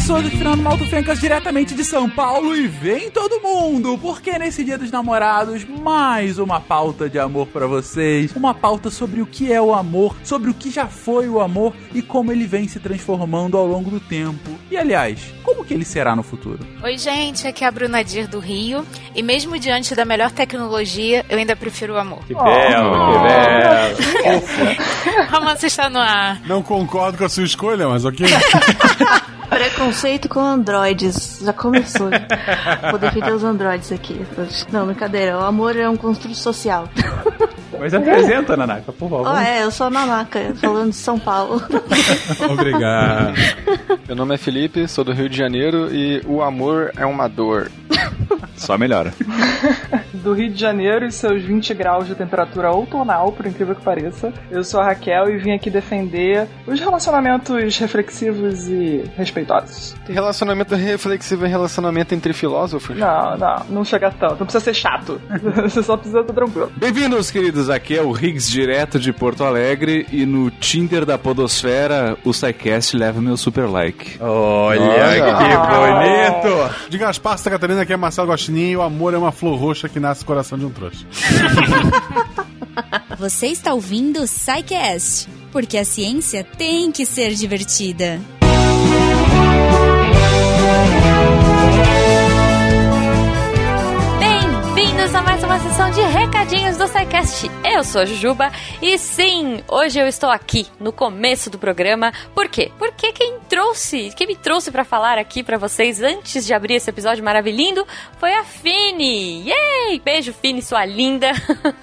sou o Fernando Malto Fencas diretamente de São Paulo e vem todo mundo, porque nesse Dia dos Namorados, mais uma pauta de amor para vocês, uma pauta sobre o que é o amor, sobre o que já foi o amor e como ele vem se transformando ao longo do tempo. E aliás, como que ele será no futuro? Oi, gente, aqui é a Bruna Dir do Rio, e mesmo diante da melhor tecnologia, eu ainda prefiro o amor. Que belo, que belo. Romance está no ar. Não concordo com a sua escolha, mas ok. Preconceito com androides. Já começou. Vou defender os androides aqui. Não, brincadeira. O amor é um construto social. Mas apresenta, Nanaka, por favor. Ah, é, eu sou a Nanaka, falando de São Paulo. Obrigado. Meu nome é Felipe, sou do Rio de Janeiro e o amor é uma dor. Só melhora. Do Rio de Janeiro e seus 20 graus de temperatura outonal, por incrível que pareça. Eu sou a Raquel e vim aqui defender os relacionamentos reflexivos e respeitosos. Relacionamento reflexivo é relacionamento entre filósofos? Não, não, não chega tanto. Não precisa ser chato. Você só precisa estar tranquilo. Bem-vindos, queridos. Aqui é o Riggs, direto de Porto Alegre. E no Tinder da Podosfera, o SciCast leva meu super like. Olha, que bonito! De Gaspar, Santa Catarina, aqui é Marcelo Gostinho e o amor é uma flor roxa que nasce no coração de um trouxa. Você está ouvindo o SciCast, porque a ciência tem que ser divertida. Bem-vindos a mais uma sessão de recadinhos do SciCast. Eu sou a Jujuba e sim, hoje eu estou aqui no começo do programa. Por quê? Porque quem trouxe, quem me trouxe para falar aqui para vocês antes de abrir esse episódio maravilhoso foi a Fini. Yay! Beijo, Fini, sua linda.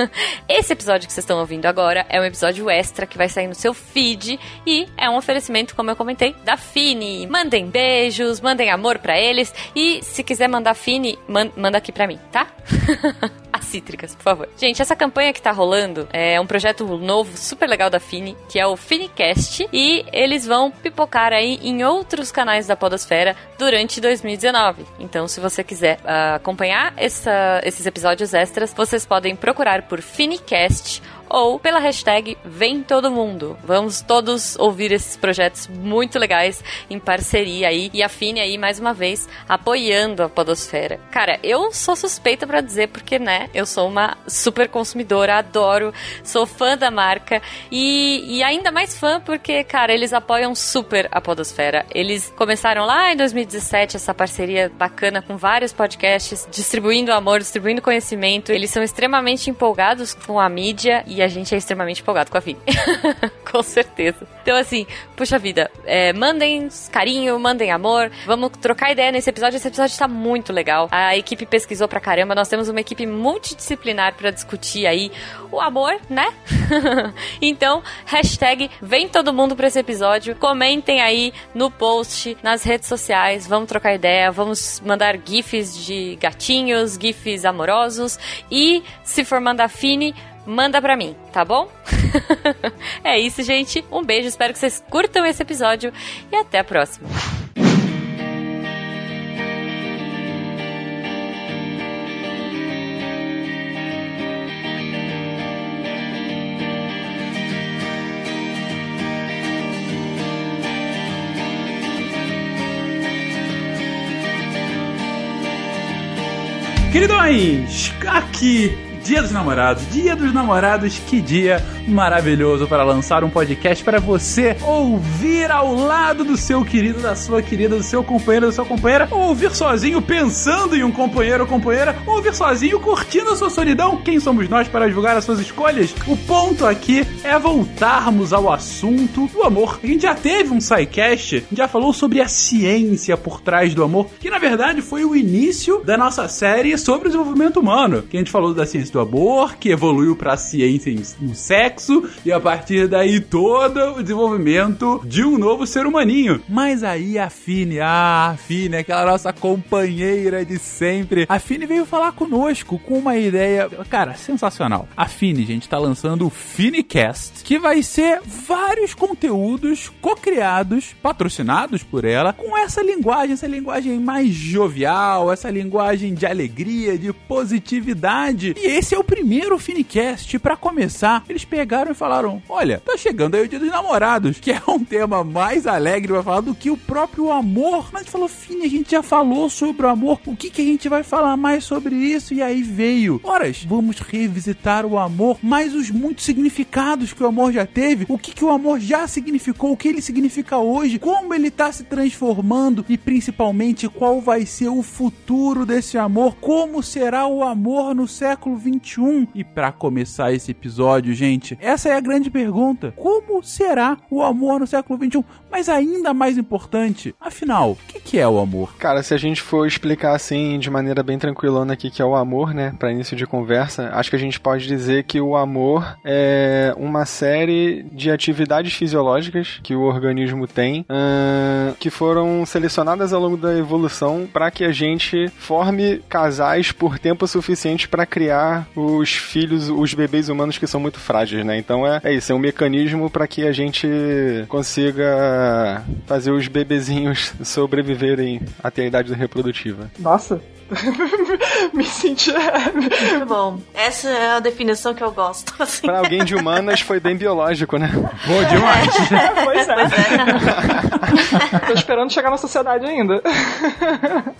esse episódio que vocês estão ouvindo agora é um episódio extra que vai sair no seu feed e é um oferecimento, como eu comentei, da Fini. Mandem beijos, mandem amor para eles e se quiser mandar Fini, man manda aqui para mim, tá? As cítricas, por favor. Gente, essa campanha que tá rolando é um projeto novo, super legal da Fini, que é o Finicast, e eles vão pipocar aí em outros canais da Podosfera durante 2019. Então, se você quiser uh, acompanhar essa, esses episódios extras, vocês podem procurar por Finicast ou pela hashtag Vem Todo Mundo. Vamos todos ouvir esses projetos muito legais em parceria aí e a Fini aí mais uma vez apoiando a Podosfera. Cara, eu sou suspeita para dizer porque, né, eu sou uma super consumidora, adoro, sou fã da marca e, e ainda mais fã porque, cara, eles apoiam super a Podosfera. Eles começaram lá em 2017 essa parceria bacana com vários podcasts, distribuindo amor, distribuindo conhecimento. Eles são extremamente empolgados com a mídia e a gente é extremamente empolgado com a Vini. com certeza. Então, assim, puxa vida, é, mandem carinho, mandem amor, vamos trocar ideia nesse episódio. Esse episódio está muito legal. A equipe pesquisou pra caramba, nós temos uma equipe multidisciplinar para discutir aí o amor, né? então, hashtag vem todo mundo pra esse episódio, comentem aí no post, nas redes sociais, vamos trocar ideia, vamos mandar gifs de gatinhos, gifs amorosos e, se for mandar fine, manda pra mim, tá bom? é isso, gente. Um beijo, espero que vocês curtam esse episódio e até a próxima. Queridões, aqui Dia dos Namorados. Dia dos Namorados, que dia maravilhoso para lançar um podcast para você ouvir ao lado do seu querido, da sua querida, do seu companheiro, da sua companheira, ou ouvir sozinho pensando em um companheiro ou companheira, ou ouvir sozinho curtindo a sua solidão. Quem somos nós para julgar as suas escolhas? O ponto aqui é voltarmos ao assunto do amor. A gente já teve um SciCast, já falou sobre a ciência por trás do amor, que na verdade foi o início da nossa série sobre o desenvolvimento humano, que a gente falou da ciência do amor, que evoluiu para a ciência no sexo, e a partir daí todo o desenvolvimento de um novo ser humaninho. Mas aí a Fine, ah, a Fine, aquela nossa companheira de sempre, a Fine veio falar conosco com uma ideia, cara, sensacional. A Fine, gente, tá lançando o Finecast, que vai ser vários conteúdos co-criados, patrocinados por ela, com essa linguagem, essa linguagem mais jovial, essa linguagem de alegria, de positividade. E esse esse é o primeiro Finicast. Pra começar, eles pegaram e falaram: Olha, tá chegando aí o Dia dos Namorados, que é um tema mais alegre pra falar do que o próprio amor. Mas falou: Fini, a gente já falou sobre o amor, o que, que a gente vai falar mais sobre isso? E aí veio: Horas, vamos revisitar o amor, mais os muitos significados que o amor já teve, o que, que o amor já significou, o que ele significa hoje, como ele tá se transformando e principalmente qual vai ser o futuro desse amor, como será o amor no século 21. E para começar esse episódio, gente, essa é a grande pergunta: como será o amor no século 21? Mas ainda mais importante, afinal, o que, que é o amor? Cara, se a gente for explicar assim de maneira bem tranquilona aqui que é o amor, né, para início de conversa, acho que a gente pode dizer que o amor é uma série de atividades fisiológicas que o organismo tem, hum, que foram selecionadas ao longo da evolução para que a gente forme casais por tempo suficiente para criar os filhos, os bebês humanos que são muito frágeis, né? Então é, é isso, é um mecanismo para que a gente consiga fazer os bebezinhos sobreviverem até a idade reprodutiva. Nossa, me senti. Muito bom. Essa é a definição que eu gosto. Assim. Pra alguém de humanas foi bem biológico, né? Boa demais! pois é. Pois é. Tô esperando chegar na sociedade ainda.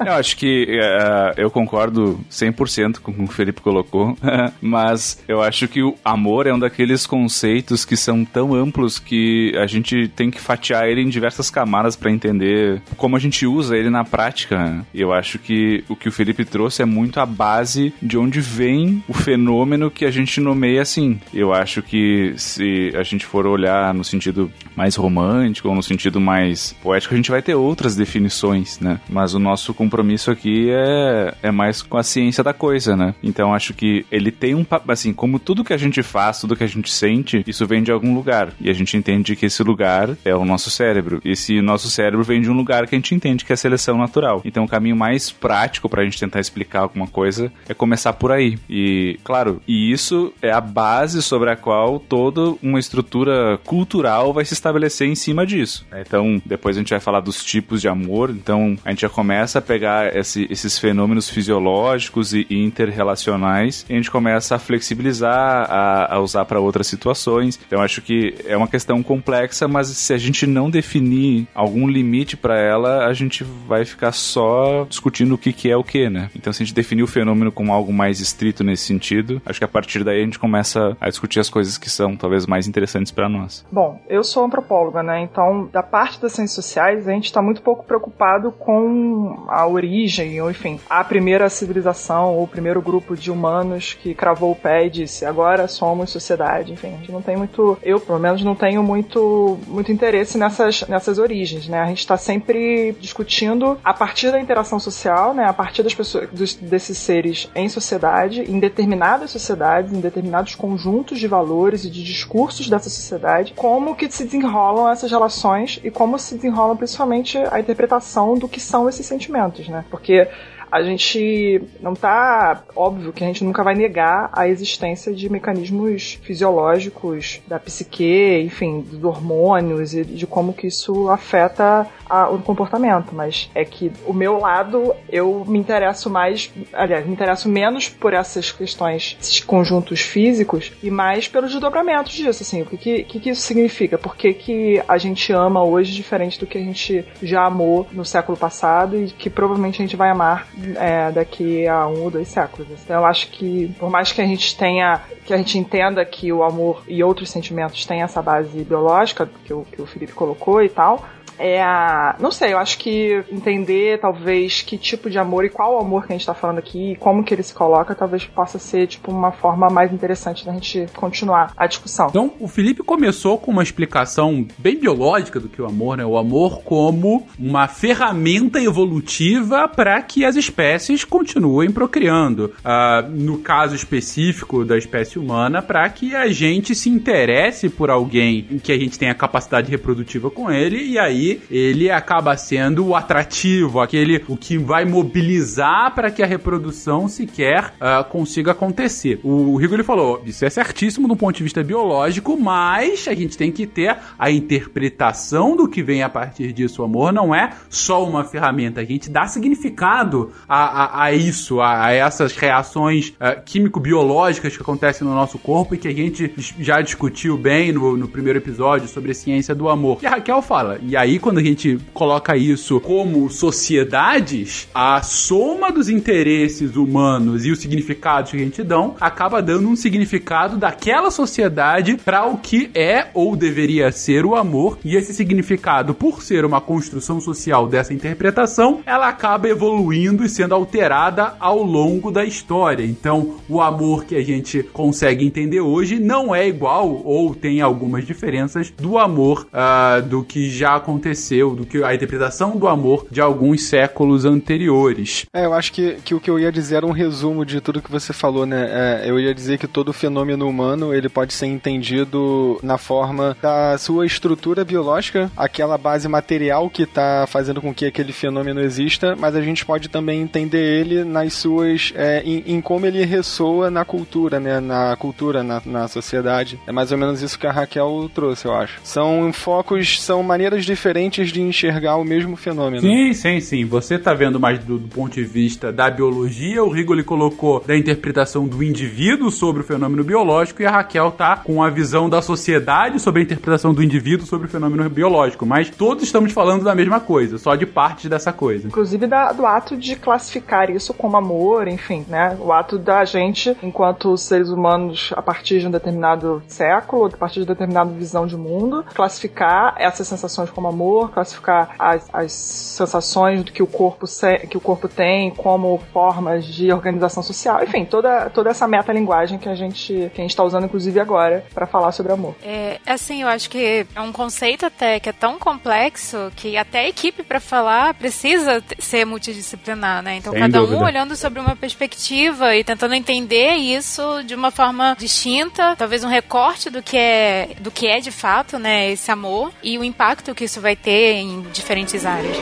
Eu acho que eh, eu concordo 100% com o que o Felipe colocou, mas eu acho que o amor é um daqueles conceitos que são tão amplos que a gente tem que fatiar ele em diversas camadas para entender como a gente usa ele na prática. E eu acho que o que o Felipe trouxe é muito a base de onde vem o fenômeno que a gente nomeia assim. Eu acho que se a gente for olhar no sentido mais romântico ou no sentido mais poético, a gente vai ter outras definições, né? Mas o nosso compromisso aqui é, é mais com a ciência da coisa, né? Então acho que ele tem um. Assim, como tudo que a gente faz, tudo que a gente sente, isso vem de algum lugar. E a gente entende que esse lugar é o nosso cérebro. E esse nosso cérebro vem de um lugar que a gente entende que é a seleção natural. Então o caminho mais prático pra gente tentar explicar alguma coisa é começar por aí. E, claro, e isso é a base sobre a qual toda uma estrutura cultural vai se estabelecer em cima disso. né? Então, depois a gente vai falar dos tipos de amor. Então, a gente já começa a pegar esse- esses fenômenos fisiológicos e interrelacionais e a gente começa a flexibilizar, a, a usar para outras situações. Então, acho que é uma questão complexa, mas se a gente não definir algum limite para ela, a gente vai ficar só discutindo o que, que é o que, né? Então, se a gente definir o fenômeno como algo mais estrito nesse sentido, acho que a partir daí a gente começa a discutir as coisas que são talvez mais interessantes para nós. Bom, eu sou antropóloga, né? Então, da parte das ciências sociais, a gente está muito pouco preocupado com a origem, ou enfim, a primeira civilização, ou o primeiro grupo de humanos que cravou o pé e disse, agora somos sociedade. Enfim, a gente não tem muito, eu pelo menos não tenho muito, muito interesse nessas, nessas origens, né? A gente está sempre discutindo a partir da interação social, né? A partir das pessoas, dos, desses seres em sociedade, em determinadas sociedades, em determinados conjuntos de valores e de discursos dessa sociedade, como que se desenrolam essas relações e como se desenrolam principalmente a interpretação do que são esses sentimentos, né? Porque a gente não tá óbvio que a gente nunca vai negar a existência de mecanismos fisiológicos da psique, enfim, dos hormônios e de como que isso afeta a- o comportamento, mas é que o meu lado eu me interesso mais, aliás, me interesso menos por essas questões, esses conjuntos físicos e mais pelos desdobramentos disso, assim, o que que, que, isso significa? Por que, que a gente ama hoje diferente do que a gente já amou no século passado e que provavelmente a gente vai amar é, daqui a um ou dois séculos. Então eu acho que por mais que a gente tenha, que a gente entenda que o amor e outros sentimentos têm essa base biológica que o, que o Felipe colocou e tal, é a. Não sei, eu acho que entender talvez que tipo de amor e qual amor que a gente tá falando aqui e como que ele se coloca, talvez possa ser, tipo, uma forma mais interessante da gente continuar a discussão. Então, o Felipe começou com uma explicação bem biológica do que o amor, né? O amor como uma ferramenta evolutiva para que as espécies continuem procriando. Ah, no caso específico da espécie humana, para que a gente se interesse por alguém em que a gente tenha capacidade reprodutiva com ele e aí ele acaba sendo o atrativo, aquele o que vai mobilizar para que a reprodução sequer uh, consiga acontecer. O Rigo ele falou, isso é certíssimo do ponto de vista biológico, mas a gente tem que ter a interpretação do que vem a partir disso. O amor não é só uma ferramenta, a gente dá significado a, a, a isso, a, a, essas reações uh, químico-biológicas que acontecem no nosso corpo e que a gente já discutiu bem no, no primeiro episódio sobre a ciência do amor. E a Raquel fala, e aí quando a gente coloca isso como sociedades, a soma dos interesses humanos e os significados que a gente dão acaba dando um significado daquela sociedade para o que é ou deveria ser o amor, e esse significado, por ser uma construção social dessa interpretação, ela acaba evoluindo e sendo alterada ao longo da história. Então, o amor que a gente consegue entender hoje não é igual ou tem algumas diferenças do amor uh, do que já aconteceu, do que a interpretação do amor de alguns séculos anteriores. É, eu acho que, que o que eu ia dizer era um resumo de tudo que você falou, né? É, eu ia dizer que todo fenômeno humano ele pode ser entendido na forma da sua estrutura biológica, aquela base material que está fazendo com que aquele fenômeno exista, mas a gente pode também entender ele nas suas. É, em, em, como ele ressoa na cultura, né? Na cultura, na, na sociedade. É mais ou menos isso que a Raquel trouxe, eu acho. São focos, são maneiras diferentes de enxergar o mesmo fenômeno. Sim, sim, sim. Você tá vendo mais do, do ponto de vista da biologia, o Rigoli colocou da interpretação do indivíduo sobre o fenômeno biológico e a Raquel tá com a visão da sociedade sobre a interpretação do indivíduo sobre o fenômeno biológico. Mas todos estamos falando da mesma coisa, só de parte dessa coisa. Inclusive da, do ato de classificar isso como amor, enfim, né? O ato da gente, enquanto seres humanos, a partir de um determinado século, a partir de uma determinada visão de mundo, classificar essas sensações como amor, classificar as, as sensações que o corpo que o corpo tem como formas de organização social, enfim, toda, toda essa metalinguagem que a gente que a gente está usando inclusive agora para falar sobre amor. É, assim, eu acho que é um conceito até que é tão complexo que até a equipe para falar precisa ser multidisciplinar, né? Então Sem cada dúvida. um olhando sobre uma perspectiva e tentando entender isso de uma forma distinta, talvez um recorte do que é do que é de fato, né, esse amor e o impacto que isso vai ter em diferentes áreas.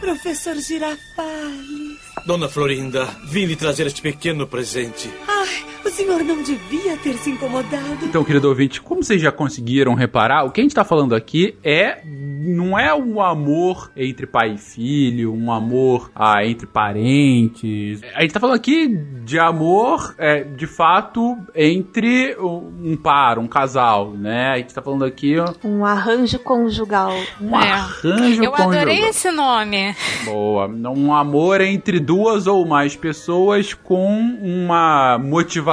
Professor Girafales. Dona Florinda, vim lhe trazer este pequeno presente. Ai, o senhor não devia ter se incomodado. Então, querido ouvinte, como vocês já conseguiram reparar, o que a gente tá falando aqui é. Não é um amor entre pai e filho, um amor ah, entre parentes. A gente tá falando aqui de amor, é, de fato, entre um par, um casal, né? A gente tá falando aqui. Um arranjo conjugal. Um arranjo Eu adorei conjugal. esse nome. Boa. Um amor entre duas ou mais pessoas com uma motivação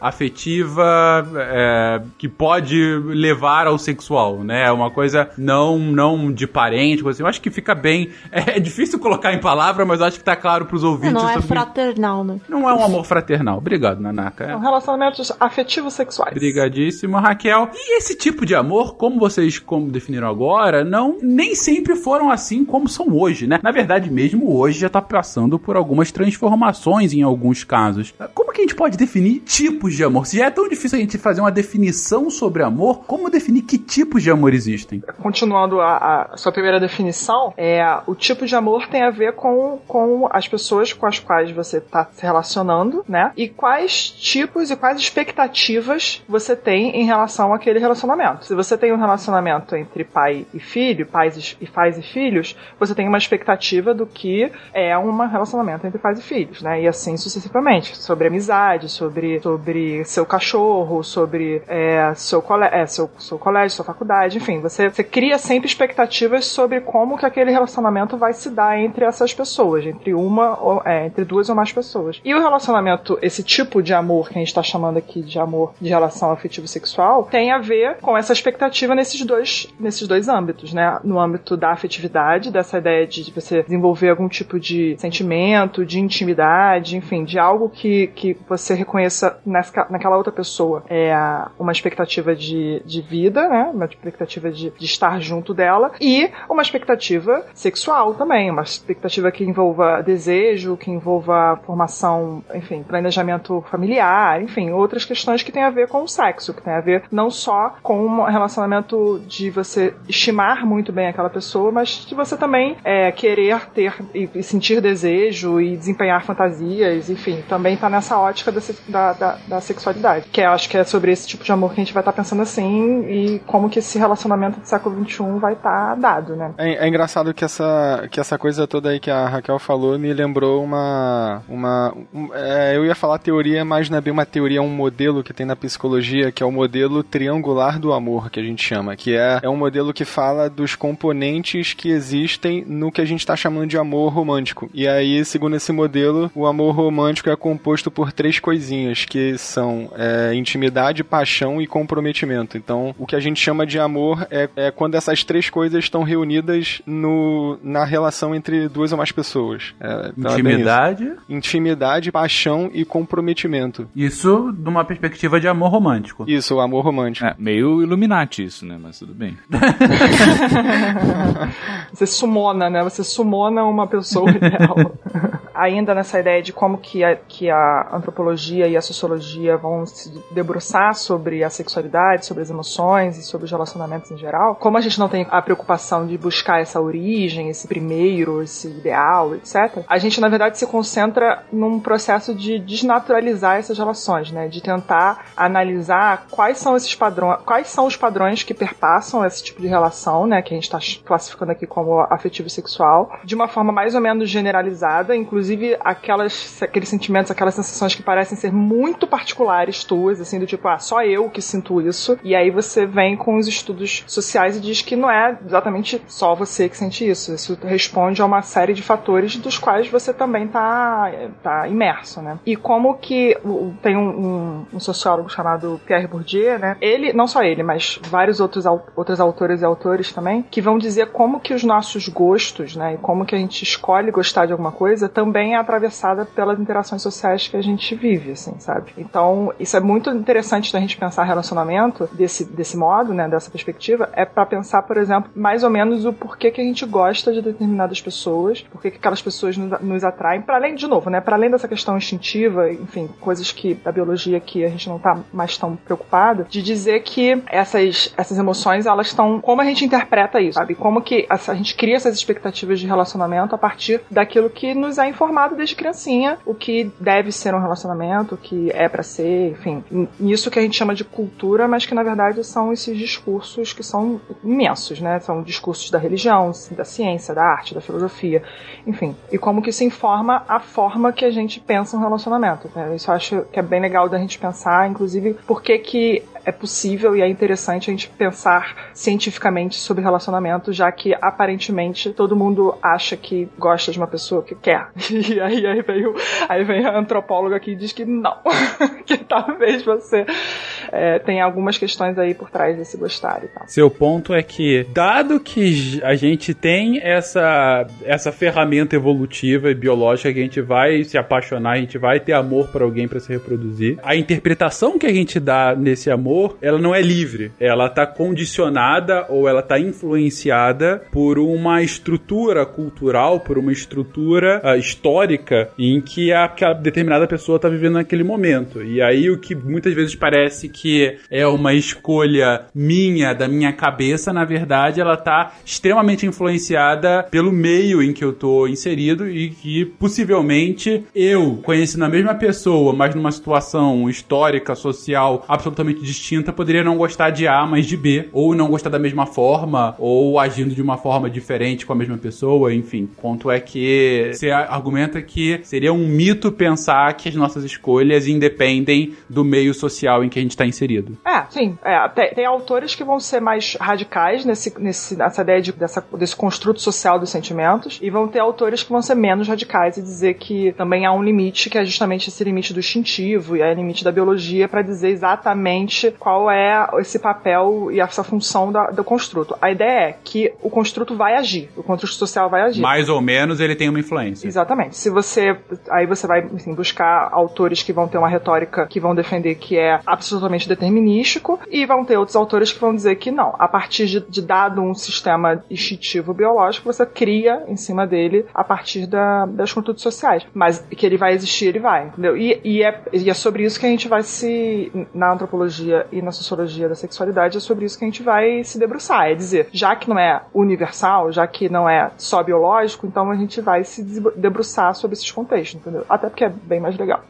afetiva é, que pode levar ao sexual, né? Uma coisa não não de parente, coisa assim. Eu acho que fica bem. É, difícil colocar em palavra, mas eu acho que tá claro pros ouvintes. Não é sobre- fraternal, né? Não é um amor fraternal. Obrigado, Nanaka. São relacionamentos afetivos sexuais. Obrigadíssimo, Raquel. E esse tipo de amor, como vocês como definiram agora, não nem sempre foram assim como são hoje, né? Na verdade, mesmo hoje já tá passando por algumas transformações em alguns casos. Como que a gente pode definir tipos de amor? Se já é tão difícil a gente fazer uma definição sobre amor, como definir que tipos de amor existem? Continuando a, a sua primeira definição, é o tipo de amor tem a ver com, com as pessoas com as quais você está se relacionando, né? E quais tipos e quais expectativas você tem em relação àquele relacionamento. Se você tem um relacionamento entre pai e filho, pais e pais e filhos, você tem uma expectativa do que é um relacionamento entre pais e filhos, né? E assim sucessivamente, sobre amizade, sobre, sobre seu cachorro, sobre é, seu, cole é, seu, seu colégio, sua faculdade, enfim, você, você cria sempre expectativas sobre como que aquele relacionamento vai se dar entre essas pessoas, entre uma ou é, entre duas ou mais pessoas. E o relacionamento, esse tipo de amor que a gente está chamando aqui de amor de relação afetivo sexual, tem a ver com essa expectativa nesses dois, nesses dois âmbitos, né? No âmbito da afetividade, dessa ideia de você desenvolver algum tipo de sentimento, de intimidade, enfim, de algo que, que você reconheça nessa, naquela outra pessoa é, uma expectativa de, de vida, né? Uma expectativa de, de estar junto dela e uma expectativa sexual também, uma expectativa que envolva desejo, que envolva formação, enfim, planejamento familiar, enfim, outras questões que têm a ver com o sexo, que tem a ver não só com um relacionamento de você estimar muito bem aquela pessoa, mas de você também é, querer ter e, sentir desejo e desempenhar fantasias, enfim, também tá nessa ótica da, da, da, sexualidade. Que eu acho que é sobre esse tipo de amor que a gente vai estar tá pensando assim e como que esse relacionamento do século XXI vai estar tá dado, né? É, é, engraçado que essa, que essa coisa toda aí que a Raquel falou me lembrou uma. uma um, é, eu ia falar teoria, mas não é bem uma teoria, é um modelo que tem na psicologia, que é o modelo triangular do amor, que a gente chama, que é, é um modelo que fala dos componentes que existem no que a gente está chamando de amor romântico. E aí, segundo esse modelo, o amor romântico é composto por três coisinhas, que são é, intimidade, paixão e comprometimento. Então, o que a gente chama de amor é, é quando essas três coisas estão reunidas no, na relação entre duas ou mais pessoas. É, então é Intimidade? É Intimidade, paixão e comprometimento. Isso numa perspectiva de amor romântico. Isso, o amor romântico. É, meio Illuminati isso, né? Mas tudo bem. Você sumona, né? Você sumona uma pessoa ideal. Ainda nessa ideia de como que a, que a antropologia e a sociologia vão se debruçar sobre a sexualidade, sobre as emoções e sobre os relacionamentos em geral, como a gente não tem a preocupação de buscar essa origem, esse primeiro, esse ideal, etc., a gente, na verdade, se concentra num processo de desnaturalizar essas relações, né? De tentar analisar quais são esses padrões, quais são os padrões que perpassam esse tipo de relação, né? Que a gente está classificando aqui como afetivo sexual, de uma forma mais ou menos generalizada, inclusive aquelas, aqueles sentimentos, aquelas sensações que parecem ser muito particulares tuas, assim, do tipo, ah, só eu que sinto isso. E aí você vem com os estudos sociais e diz que não é exatamente só você que sente isso. Isso responde a uma série de fatores dos quais você também tá, tá imerso, né? E como que tem um, um, um sociólogo chamado Pierre Bourdieu, né? Ele, não só ele, mas vários outros, outros autores e autores também, que vão dizer como que os nossos gostos, né? E como que a gente escolhe gostar de alguma coisa também é atravessada pelas interações sociais que a gente vive, assim, sabe? Então, isso é muito interessante da gente pensar relacionamento desse, desse modo, né? Dessa perspectiva, é para pensar, por exemplo, mais ou menos o porquê que a gente gosta de determinadas pessoas, porquê que aquelas pessoas nos, nos atraem, para além, de novo, né? Para além dessa questão instintiva, enfim, coisas que da biologia que a gente não tá mais tão preocupado, de dizer que essas, essas emoções, elas estão. Como a gente interpreta isso, sabe? Como que a, a gente cria essas expectativas de relacionamento a partir daquilo que nos é informado desde criancinha, o que deve ser um relacionamento, o que é para ser, enfim. Isso que a gente chama de cultura, mas que na verdade são esses discursos que são imensos, né? São discursos da religião, da ciência, da arte, da filosofia, enfim. E como que isso informa a forma que a gente pensa um relacionamento. Né? Isso eu acho que é bem legal da gente pensar, inclusive, por que que é possível e é interessante a gente pensar cientificamente sobre relacionamento, já que aparentemente todo mundo acha que gosta de uma pessoa que quer. E aí, aí, vem, o, aí vem a antropóloga que diz que não, que talvez você é, tenha algumas questões aí por trás desse gostar e tal. Seu ponto é que, dado que a gente tem essa, essa ferramenta evolutiva e biológica que a gente vai se apaixonar, a gente vai ter amor por alguém para se reproduzir, a interpretação que a gente dá nesse amor amor, ela não é livre. Ela tá condicionada ou ela tá influenciada por uma estrutura cultural, por uma estrutura uh, histórica em que a, determinada pessoa tá vivendo naquele momento. E aí o que muitas vezes parece que é uma escolha minha, da minha cabeça, na verdade, ela tá extremamente influenciada pelo meio em que eu tô inserido e que possivelmente eu, conhecendo a mesma pessoa, mas numa situação histórica, social absolutamente distinta, distinta poderia não gostar de A, mas de B, ou não gostar da mesma forma, ou agindo de uma forma diferente com a mesma pessoa, enfim. Ponto é que você argumenta que seria um mito pensar que as nossas escolhas independem do meio social em que a gente está inserido. É, sim. É, tem, tem autores que vão ser mais radicais nesse, nesse, nessa ideia de, dessa, desse construto social dos sentimentos, e vão ter autores que vão ser menos radicais e dizer que também há um limite, que é justamente esse limite do instintivo e é o limite da biologia, para dizer exatamente qual é esse papel e essa função da, do construto. A ideia é que o construto vai agir, o construto social vai agir. Mais ou menos ele tem uma influência. Exatamente. Se você. Aí você vai buscar autores que vão ter uma retórica que vão defender que é absolutamente determinístico, e vão ter outros autores que vão dizer que não. A partir de, de dado um sistema instintivo biológico, você cria em cima dele a partir da, das condutas sociais. Mas que ele vai existir, ele vai, entendeu? E, e, é, e é sobre isso que a gente vai se. Na antropologia e na sociologia da sexualidade, é sobre isso que a gente vai se debruçar. É dizer, já que não é universal, já que não é só biológico, então a gente vai se debruçar sobre esses contextos, entendeu? Até porque é bem mais legal.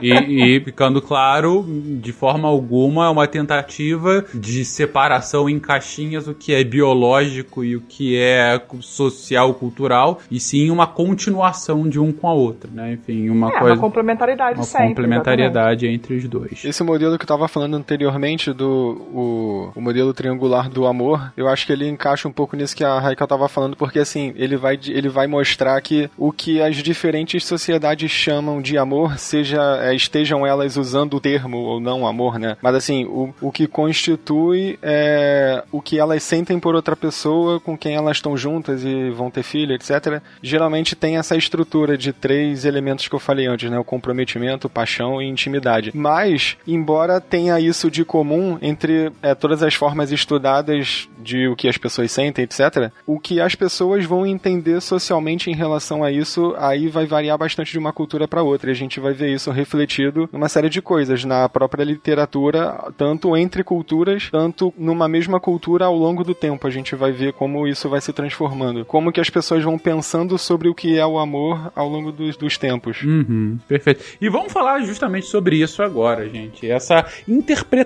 e, e ficando claro, de forma alguma, é uma tentativa de separação em caixinhas o que é biológico e o que é social, cultural, e sim uma continuação de um com a outra, né? Enfim, uma é, coisa. Uma complementariedade uma sempre. complementariedade entre os dois. Esse modelo que eu tava falando anteriormente, do o, o modelo triangular do amor, eu acho que ele encaixa um pouco nisso que a Raika tava falando, porque assim, ele vai, ele vai mostrar que o que as diferentes sociedades chamam de amor, seja é, estejam elas usando o termo ou não amor, né? Mas assim, o, o que constitui é o que elas sentem por outra pessoa com quem elas estão juntas e vão ter filho, etc. Geralmente tem essa estrutura de três elementos que eu falei antes, né? O comprometimento, paixão e intimidade. Mas, embora tenha isso de comum entre é, todas as formas estudadas de o que as pessoas sentem, etc., o que as pessoas vão entender socialmente em relação a isso, aí vai variar bastante de uma cultura para outra. E a gente vai ver isso refletido numa série de coisas, na própria literatura, tanto entre culturas, tanto numa mesma cultura ao longo do tempo. A gente vai ver como isso vai se transformando. Como que as pessoas vão pensando sobre o que é o amor ao longo dos, dos tempos. Uhum, perfeito. E vamos falar justamente sobre isso agora, gente. Essa interpretação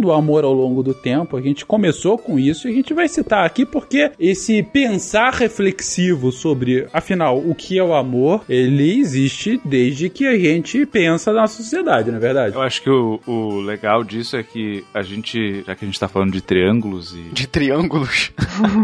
do amor ao longo do tempo, a gente começou com isso e a gente vai citar aqui porque esse pensar reflexivo sobre, afinal, o que é o amor, ele existe desde que a gente pensa na sociedade, não é verdade? Eu acho que o, o legal disso é que a gente, já que a gente tá falando de triângulos e. De triângulos?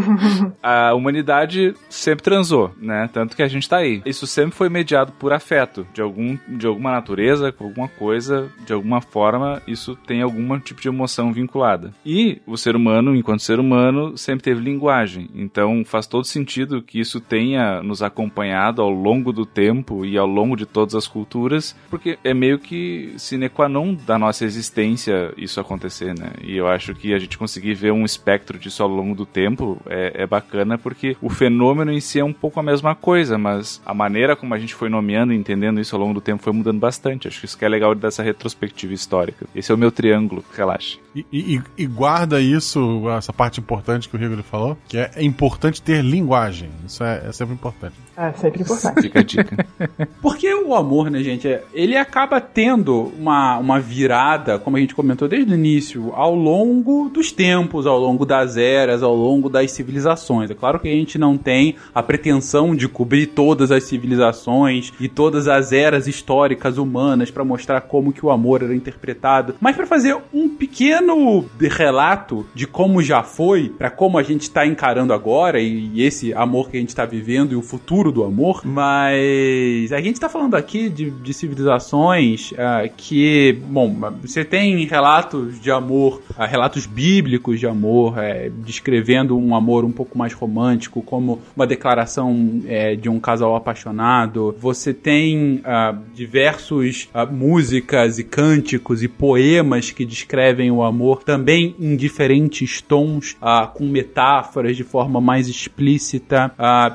a humanidade sempre transou, né? Tanto que a gente tá aí. Isso sempre foi mediado por afeto, de, algum, de alguma natureza, com alguma coisa, de alguma forma, isso tem algum tipo de emoção vinculada. E o ser humano, enquanto ser humano, sempre teve linguagem. Então faz todo sentido que isso tenha nos acompanhado ao longo do tempo e ao longo de todas as culturas, porque é meio que sine qua non da nossa existência isso acontecer, né? E eu acho que a gente conseguir ver um espectro disso ao longo do tempo é, é bacana, porque o fenômeno em si é um pouco a mesma coisa, mas a maneira como a gente foi nomeando e entendendo isso ao longo do tempo foi mudando bastante. Acho que isso que é legal dessa retrospectiva histórica. Esse é o meu triângulo, relaxa. E, e, e guarda isso, essa parte importante que o Rigor falou, que é, é importante ter linguagem. Isso é, é sempre importante. É sempre importante. Fica a dica. Porque o amor, né, gente, é- ele acaba tendo uma, uma virada, como a gente comentou desde o início, ao longo dos tempos, ao longo das eras, ao longo das civilizações. É claro que a gente não tem a pretensão de cobrir todas as civilizações e todas as eras históricas humanas para mostrar como que o amor era interpretado, mas para fazer um pequeno relato de como já foi, para como a gente está encarando agora e, e esse amor que a gente está vivendo e o futuro do amor. Mas a gente está falando aqui de, de civilizações ah, que, bom, você tem relatos de amor, ah, relatos bíblicos de amor, eh, descrevendo um amor um pouco mais romântico, como uma declaração eh, de um casal apaixonado. Você tem ah, diversos músicas e cânticos e poemas que descrevem o amor também em diferentes tons, com metáforas de forma mais explícita.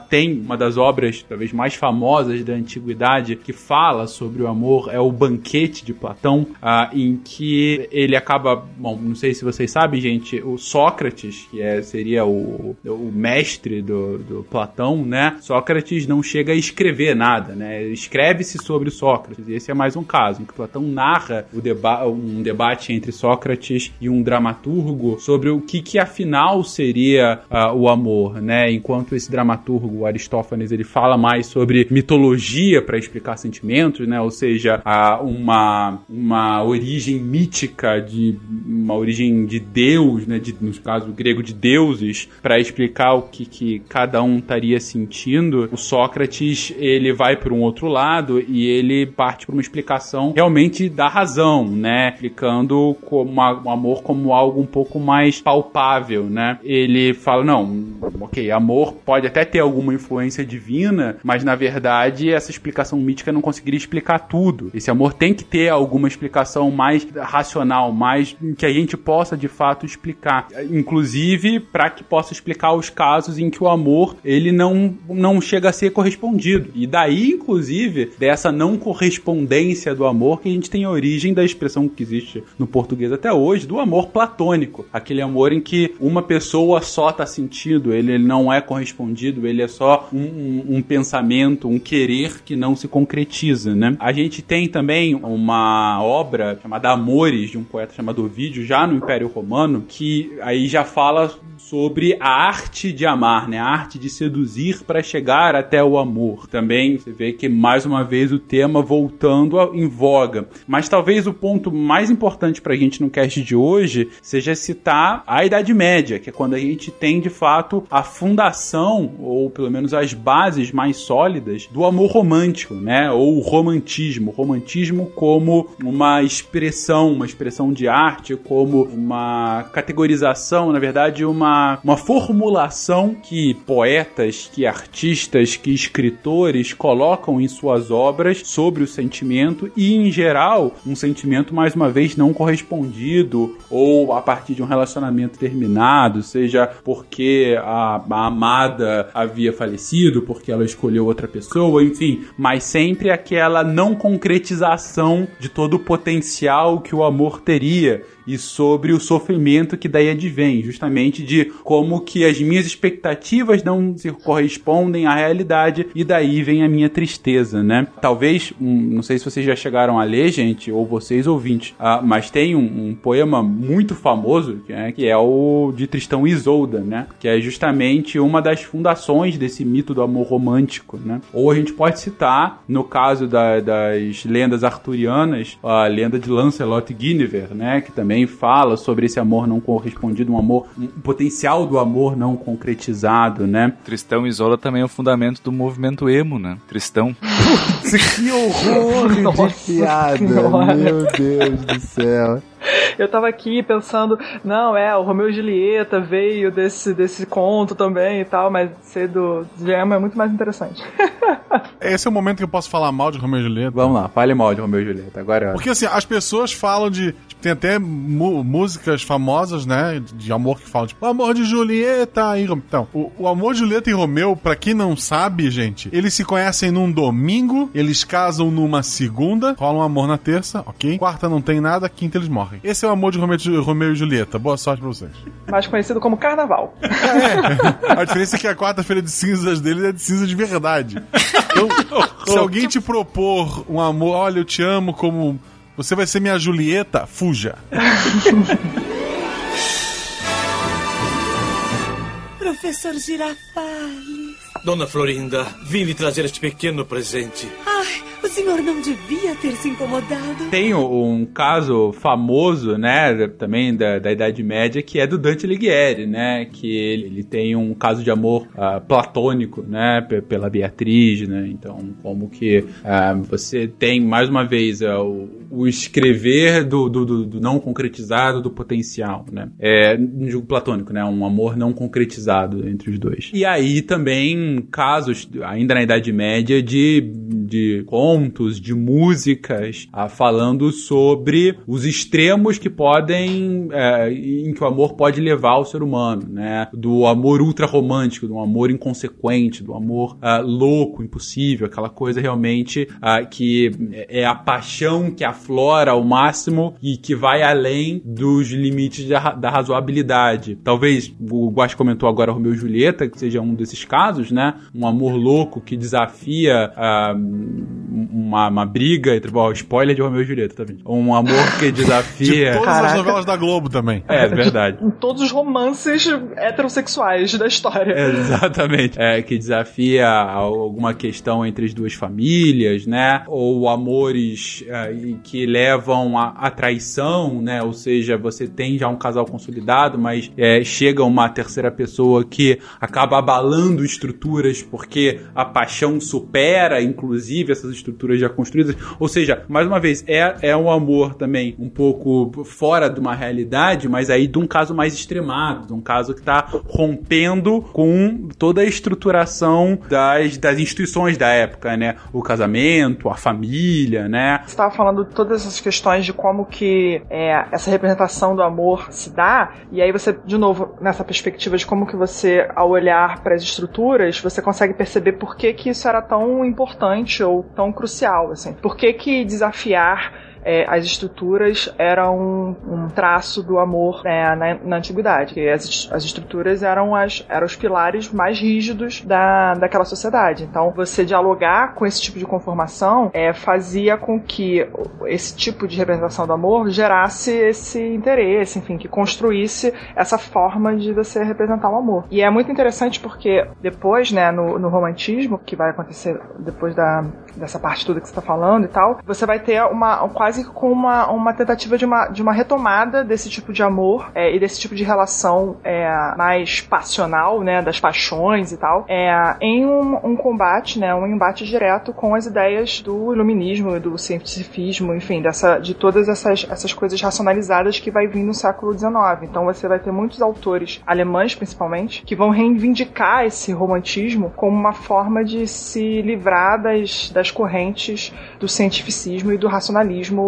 Tem uma das obras talvez mais famosas da antiguidade que fala sobre o amor é o Banquete de Platão, ah, em que ele acaba, bom, não sei se vocês sabem, gente, o Sócrates, que é, seria o, o mestre do, do Platão, né? Sócrates não chega a escrever nada, né? Escreve-se sobre Sócrates. E esse é mais um caso em que Platão narra deba um debate entre Sócrates e um dramaturgo sobre o que, que afinal seria ah, o amor, né? Enquanto esse dramaturgo, Aristófanes, ele fala mais sobre mitologia para explicar sentimentos, né? Ou seja, a, uma, uma origem mítica de uma origem de Deus, né? De, no caso grego de deuses, para explicar o que, que cada um estaria sentindo. O Sócrates ele vai para um outro lado e ele parte para uma explicação realmente da razão, né? Explicando como o amor como algo um pouco mais palpável, né? Ele fala não, ok, amor pode até ter alguma influência divina, mas na verdade essa explicação mítica não conseguiria explicar tudo. Esse amor tem que ter alguma explicação mais racional, mais que a gente possa de fato explicar, inclusive para que possa explicar os casos em que o amor ele não não chega a ser correspondido. E daí, inclusive, dessa não correspondência do amor que a gente tem a origem da expressão que existe no português até hoje, do amor platônico, aquele amor em que uma pessoa só está sentindo, ele, ele não é correspondido, ele é só um, um, pensamento, um querer que não se concretiza, né? A gente tem também uma obra chamada Amores, de um poeta chamado Ovídio, já no Império Romano, que aí já fala sobre a arte de amar, né? A arte de seduzir para chegar até o amor. Também você vê que mais uma vez o tema voltando em voga. Mas talvez o ponto mais importante para a gente no cast de hoje seja citar a Idade Média, que é quando a gente tem de fato a fundação ou pelo menos as bases mais sólidas do amor romântico, né? Ou o romantismo, o romantismo como uma expressão, uma expressão de arte, como uma categorização, na verdade, uma uma, formulação que poetas, que artistas, que escritores colocam em suas obras sobre o sentimento e, em geral, um sentimento, mais uma vez, não correspondido ou a partir de um relacionamento terminado, seja porque a, a amada havia falecido, porque ela escolheu outra pessoa, enfim, mas sempre aquela não concretização de todo o potencial que o amor teria e sobre o sofrimento que daí advém, justamente de como que as minhas expectativas não se correspondem à realidade e daí vem a minha tristeza, né? Talvez, um, não sei se vocês já chegaram a ler, gente, ou vocês ouvintes, uh, mas tem um, um, poema muito famoso, né, que é o de Tristão Isolda, né? Que é justamente uma das fundações desse mito do amor romântico, né? Ou a gente pode citar, no caso da, das lendas arturianas, a lenda de Lancelot e Guinevere, né? Que também fala sobre esse amor não correspondido, um amor, um potencial do amor não concretizado, né? Tristão Isola também é o fundamento do movimento emo, né? Tristão. que horror de piada, meu Deus do céu. Eu tava aqui pensando, não, é, o Romeu e Julieta veio desse, desse conto também e tal, mas ser do Gemma é muito mais interessante. Esse é o momento que eu posso falar mal de Romeu e Julieta. Vamos lá, fale mal de Romeu e Julieta. Agora. Porque assim, as pessoas falam de. Tipo, tem até músicas famosas, né? De amor que falam, tipo, amor de Julieta e Então, o, o amor de Julieta e Romeu, pra quem não sabe, gente, eles se conhecem num domingo, eles casam numa segunda, rolam amor na terça, ok? Quarta não tem nada, quinta eles morrem. Esse é o amor de Romeu, Romeu e Julieta. Boa sorte pra vocês. Mais conhecido como Carnaval. É. A diferença é que a quarta-feira de cinzas deles é de cinza de verdade. Então, se alguém te propor um amor, olha, eu te amo como você vai ser minha Julieta, fuja. Professor Girafales. Dona Florinda, vim lhe trazer este pequeno presente. Ai, o senhor não devia ter se incomodado. Tem um caso famoso, né, também da, da Idade Média, que é do Dante Alighieri, né, que ele, ele tem um caso de amor uh, platônico, né, pela Beatriz, né, então como que uh, você tem, mais uma vez, uh, o, o, escrever do, do, do, do, não concretizado do potencial, né, é, no jogo platônico, né, um amor não concretizado entre os dois. E aí também casos, ainda na Idade Média, de, de contos, de músicas, ah, falando sobre os extremos que podem, é, em que o amor pode levar o ser humano, né? Do amor ultra romântico, do amor inconsequente, do amor ah, louco, impossível, aquela coisa realmente ah, que é a paixão que aflora ao máximo e que vai além dos limites da, da razoabilidade. Talvez o Guax comentou agora Romeu e Julieta, que seja um desses casos, né? Um amor louco que desafia uh, uma, uma briga entre. Bom, spoiler de Romeu e Julieta também. Um amor que De desafia. todas Caraca. as novelas da Globo também. É, verdade. Em todos os romances heterossexuais da história. Exatamente. É, que desafia alguma questão entre as duas famílias, né? Ou amores é, que levam à à traição, né? Ou seja, você tem já um casal consolidado, mas é, chega uma terceira pessoa que acaba abalando estruturas porque a paixão supera, inclusive, essas estruturas já construídas. Ou seja, mais uma vez, é, é um amor também um pouco fora de uma realidade, mas aí de um caso mais extremado, de um caso que está rompendo com toda a estruturação das, das instituições da época, né? O casamento, a família, né? Você estava falando de todas essas questões de como que é, essa representação do amor se dá, e aí você, de novo, nessa perspectiva de como que você, ao olhar para as estruturas, você consegue perceber por que que isso era tão importante ou tão crucial, assim. Por que que desafiar é, as estruturas eram um, um traço do amor é, na, na antiguidade. Porque as, as estruturas eram, as, eram os pilares mais rígidos da, daquela sociedade. Então, você dialogar com esse tipo de conformação é, fazia com que esse tipo de representação do amor gerasse esse interesse, enfim, que construísse essa forma de você representar o amor. E é muito interessante porque depois, né, no, no romantismo, que vai acontecer depois da, dessa parte toda que você está falando e tal, você vai ter uma quase com uma, uma tentativa de uma, de uma retomada desse tipo de amor é, e desse tipo de relação é, mais passional, né, das paixões e tal, é, em um, um combate, né, um embate direto com as ideias do iluminismo, do cientificismo, enfim, dessa, de todas essas, essas coisas racionalizadas que vai vir no século XIX. Então você vai ter muitos autores alemães, principalmente, que vão reivindicar esse romantismo como uma forma de se livrar das, das correntes do cientificismo e do racionalismo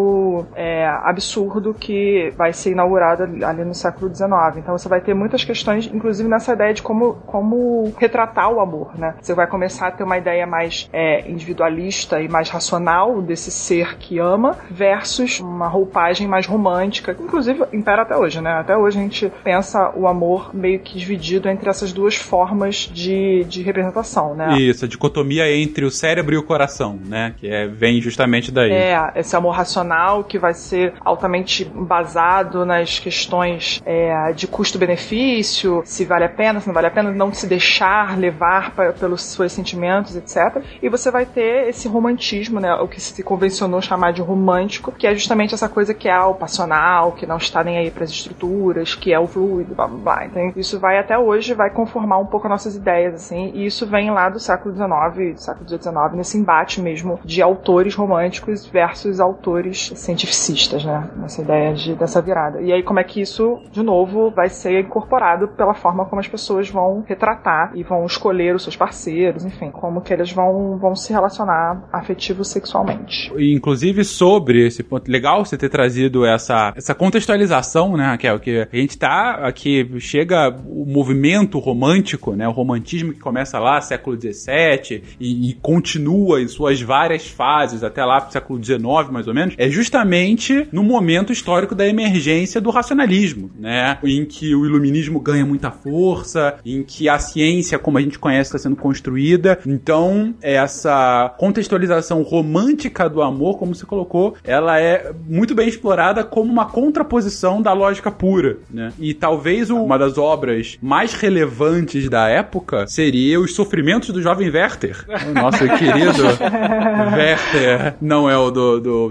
é, absurdo que vai ser inaugurado ali ali no século XIX. Então você vai ter muitas questões, inclusive nessa ideia de como, como retratar o amor, né? Você vai começar a ter uma ideia mais é, individualista e mais racional desse ser que ama versus uma roupagem mais romântica, que inclusive impera até hoje, né? Até hoje a gente pensa o amor meio que dividido entre essas duas formas de, de representação, né? Isso, a dicotomia entre o cérebro e o coração, né? Que é, vem justamente daí. É, esse amor racional que vai ser altamente basado nas questões é, de custo-benefício, se vale a pena, se não vale a pena, não se deixar levar pa- pelos seus sentimentos, etc. E você vai ter esse romantismo, né, o que se convencionou chamar de romântico, que é justamente essa coisa que é o passional, que não está nem aí para as estruturas, que é o fluido, blá blá blá. Então isso vai até hoje, vai conformar um pouco nossas ideias, assim, e isso vem lá do século XIX, do século XIX, nesse embate mesmo de autores românticos versus autores cientificistas, né? Nessa ideia de, dessa virada. E aí, como é que isso, de novo, vai ser incorporado pela forma como as pessoas vão retratar e vão escolher os seus parceiros, enfim, como que eles vão, vão se relacionar afetivo-sexualmente. E, Inclusive sobre esse ponto. Legal você ter trazido essa, essa contextualização, né, Raquel? Que a gente tá aqui, chega o movimento romântico, né? O romantismo que começa lá, século XVII, e, e continua em suas várias fases, até lá século XIX, mais ou menos, é justamente no momento histórico da emergência do racionalismo, né? Em que o iluminismo ganha muita força, em que a ciência, como a gente conhece, está sendo construída. Então, essa contextualização romântica do amor, como você colocou, ela é muito bem explorada como uma contraposição da lógica pura, né? E talvez uma das obras mais relevantes da época seria Os Sofrimentos do Jovem Werther. O nosso querido Werther não é o do, do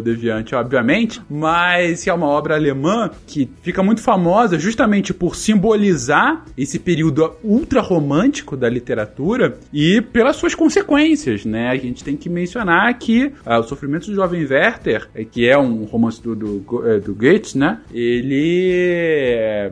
Obviamente, mas que é uma obra alemã que fica muito famosa justamente por simbolizar esse período ultra romântico da literatura e pelas suas consequências, né? A gente tem que mencionar que ah, O Sofrimento do Jovem Werther, eh, que é um romance do, do, eh, do Goethe, né? Ele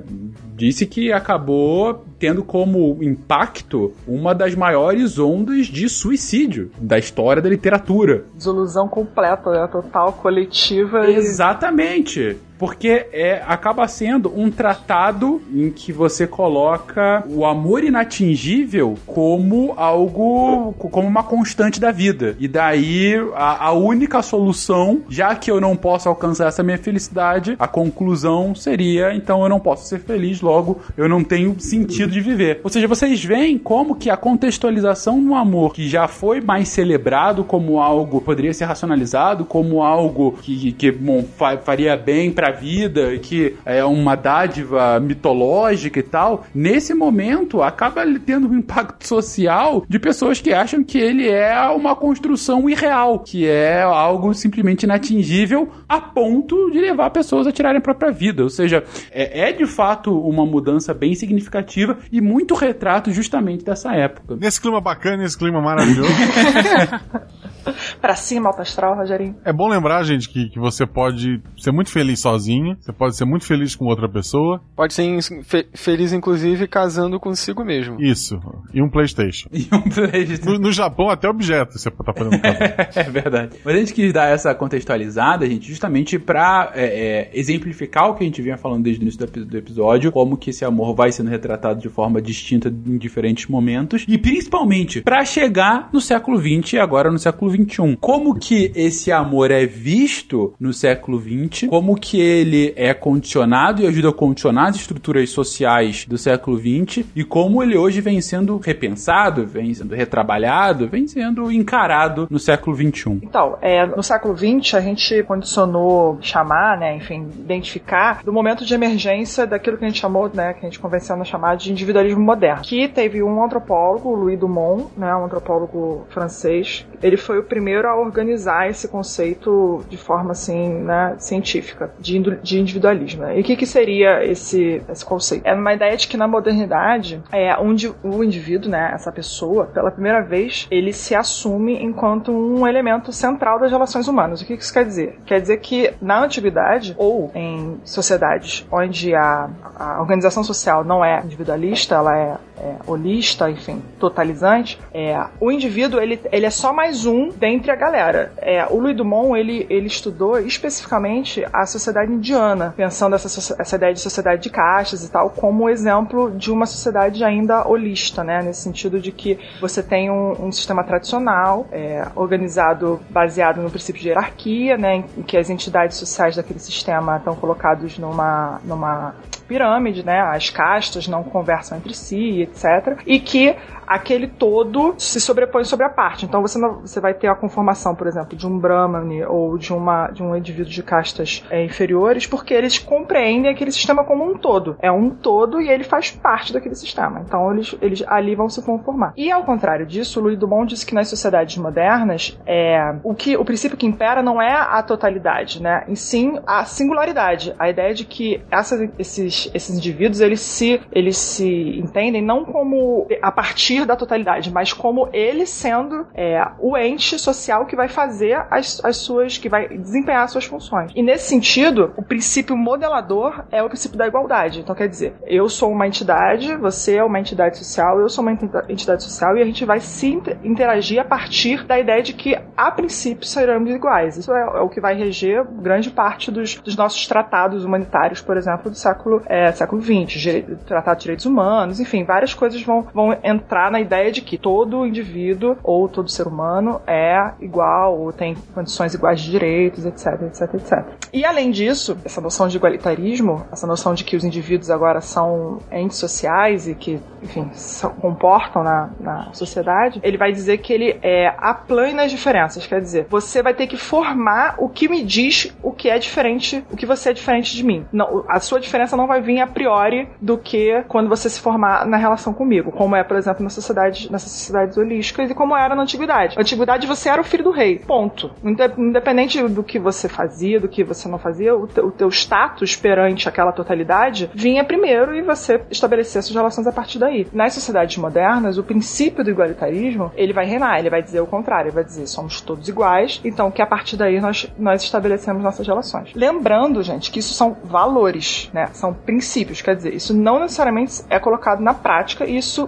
disse que acabou tendo como impacto uma das maiores ondas de suicídio da história da literatura. Desilusão completa, né? Total, coletiva e Exatamente. Porque é, acaba sendo um tratado em que você coloca o amor inatingível como algo, como uma constante da vida. E daí a, a única solução, já que eu não posso alcançar essa minha felicidade, a conclusão seria: então eu não posso ser feliz, logo eu não tenho sentido de viver. Ou seja, vocês veem como que a contextualização no amor, que já foi mais celebrado como algo, poderia ser racionalizado como algo que, que bom, fa faria bem pra vida, que é uma dádiva mitológica e tal, nesse momento acaba tendo um impacto social de pessoas que acham que ele é uma construção irreal, que é algo simplesmente inatingível a ponto de levar pessoas a tirarem a própria vida. Ou seja, é, é de fato uma mudança bem significativa e muito retrato justamente dessa época. Nesse clima bacana, nesse clima maravilhoso. pra cima, alto astral, Rogerinho. É bom lembrar, gente, que, que você pode ser muito feliz sozinho, você pode ser muito feliz com outra pessoa. Pode ser fe feliz, inclusive, casando consigo mesmo. Isso. E um Playstation. E um Playstation. No, no Japão, até objeto você tá podendo é verdade. Mas a gente quis dar essa contextualizada, gente, justamente pra é, é, exemplificar o que a gente vinha falando desde o início do, do episódio, como que esse amor vai sendo retratado de forma distinta em diferentes momentos, e principalmente para chegar no século XX e agora no século XXI. Como que esse amor é visto no século XX, como que ele é condicionado e ajuda a condicionar as estruturas sociais do século XX e como ele hoje vem sendo repensado, vem sendo retrabalhado, vem sendo encarado no século XXI. Então, é, no século XX a gente condicionou chamar, né, enfim, identificar do momento de emergência daquilo que a gente chamou, né, que a gente convenciona chamar de individualismo moderno, que teve um antropólogo, Louis Dumont, né, um antropólogo francês, ele foi o primeiro a organizar esse conceito de forma assim, né, científica, de, de individualismo. Né? E o que, que seria esse, esse conceito? É uma ideia de que na modernidade, é, onde o indivíduo, né, essa pessoa, pela primeira vez, ele se assume enquanto um elemento central das relações humanas. O que, que isso quer dizer? Quer dizer que na antiguidade, ou em sociedades onde a, a organização social não é individualista, ela é, é holista, enfim, totalizante, é, o indivíduo ele, ele é só mais um dentre a galera. É, o Louis Dumont ele, ele estudou especificamente a sociedade indiana, pensando essa, essa ideia de sociedade de castas e tal como exemplo de uma sociedade ainda holista, né? Nesse sentido de que você tem um, um sistema tradicional, é, organizado baseado no princípio de hierarquia, né? Em que as entidades sociais daquele sistema estão colocados numa, numa pirâmide, né? As castas não conversam entre si, etc. E que aquele todo se sobrepõe sobre a parte. Então você, não, você vai ter a conformação, por exemplo, de um Brahmani ou de, uma, de um indivíduo de castas é, inferiores, porque eles compreendem aquele sistema como um todo. É um todo e ele faz parte daquele sistema. Então eles, eles ali vão se conformar. E ao contrário disso, Louis Dumont disse que nas sociedades modernas é, o, que, o princípio que impera não é a totalidade, né? Em sim a singularidade. A ideia de que essas, esses, esses indivíduos eles se, eles se entendem não como a partir da totalidade, mas como ele sendo é, o ente social que vai fazer as, as suas, que vai desempenhar as suas funções. E nesse sentido, o princípio modelador é o princípio da igualdade. Então quer dizer, eu sou uma entidade, você é uma entidade social, eu sou uma entidade social e a gente vai se interagir a partir da ideia de que a princípio seremos iguais. Isso é, é o que vai reger grande parte dos, dos, nossos tratados humanitários, por exemplo, do século, é, século XX, Tratado de Direitos Humanos, enfim, várias coisas vão, vão entrar na ideia de que todo indivíduo ou todo ser humano é igual ou tem condições iguais de direitos, etc, etc, etc. E além disso, essa noção de igualitarismo, essa noção de que os indivíduos agora são entes sociais e que, enfim, se comportam na, na sociedade, ele vai dizer que ele é aplana as diferenças, quer dizer, você vai ter que formar o que me diz o que é diferente, o que você é diferente de mim. Não, a sua diferença não vai vir a priori do que quando você se formar na relação comigo, como é, por exemplo, sociedade, nessas sociedades holísticas e como era na antiguidade. Na antiguidade você era o filho do rei, ponto. Independente do que você fazia, do que você não fazia, o, te, o teu status perante aquela totalidade vinha primeiro e você estabelecia suas relações a partir daí. Nas sociedades modernas, o princípio do igualitarismo, ele vai reinar, ele vai dizer o contrário, ele vai dizer somos todos iguais, então que a partir daí nós, nós estabelecemos nossas relações. Lembrando, gente, que isso são valores, né? São princípios, quer dizer, isso não necessariamente é colocado na prática, isso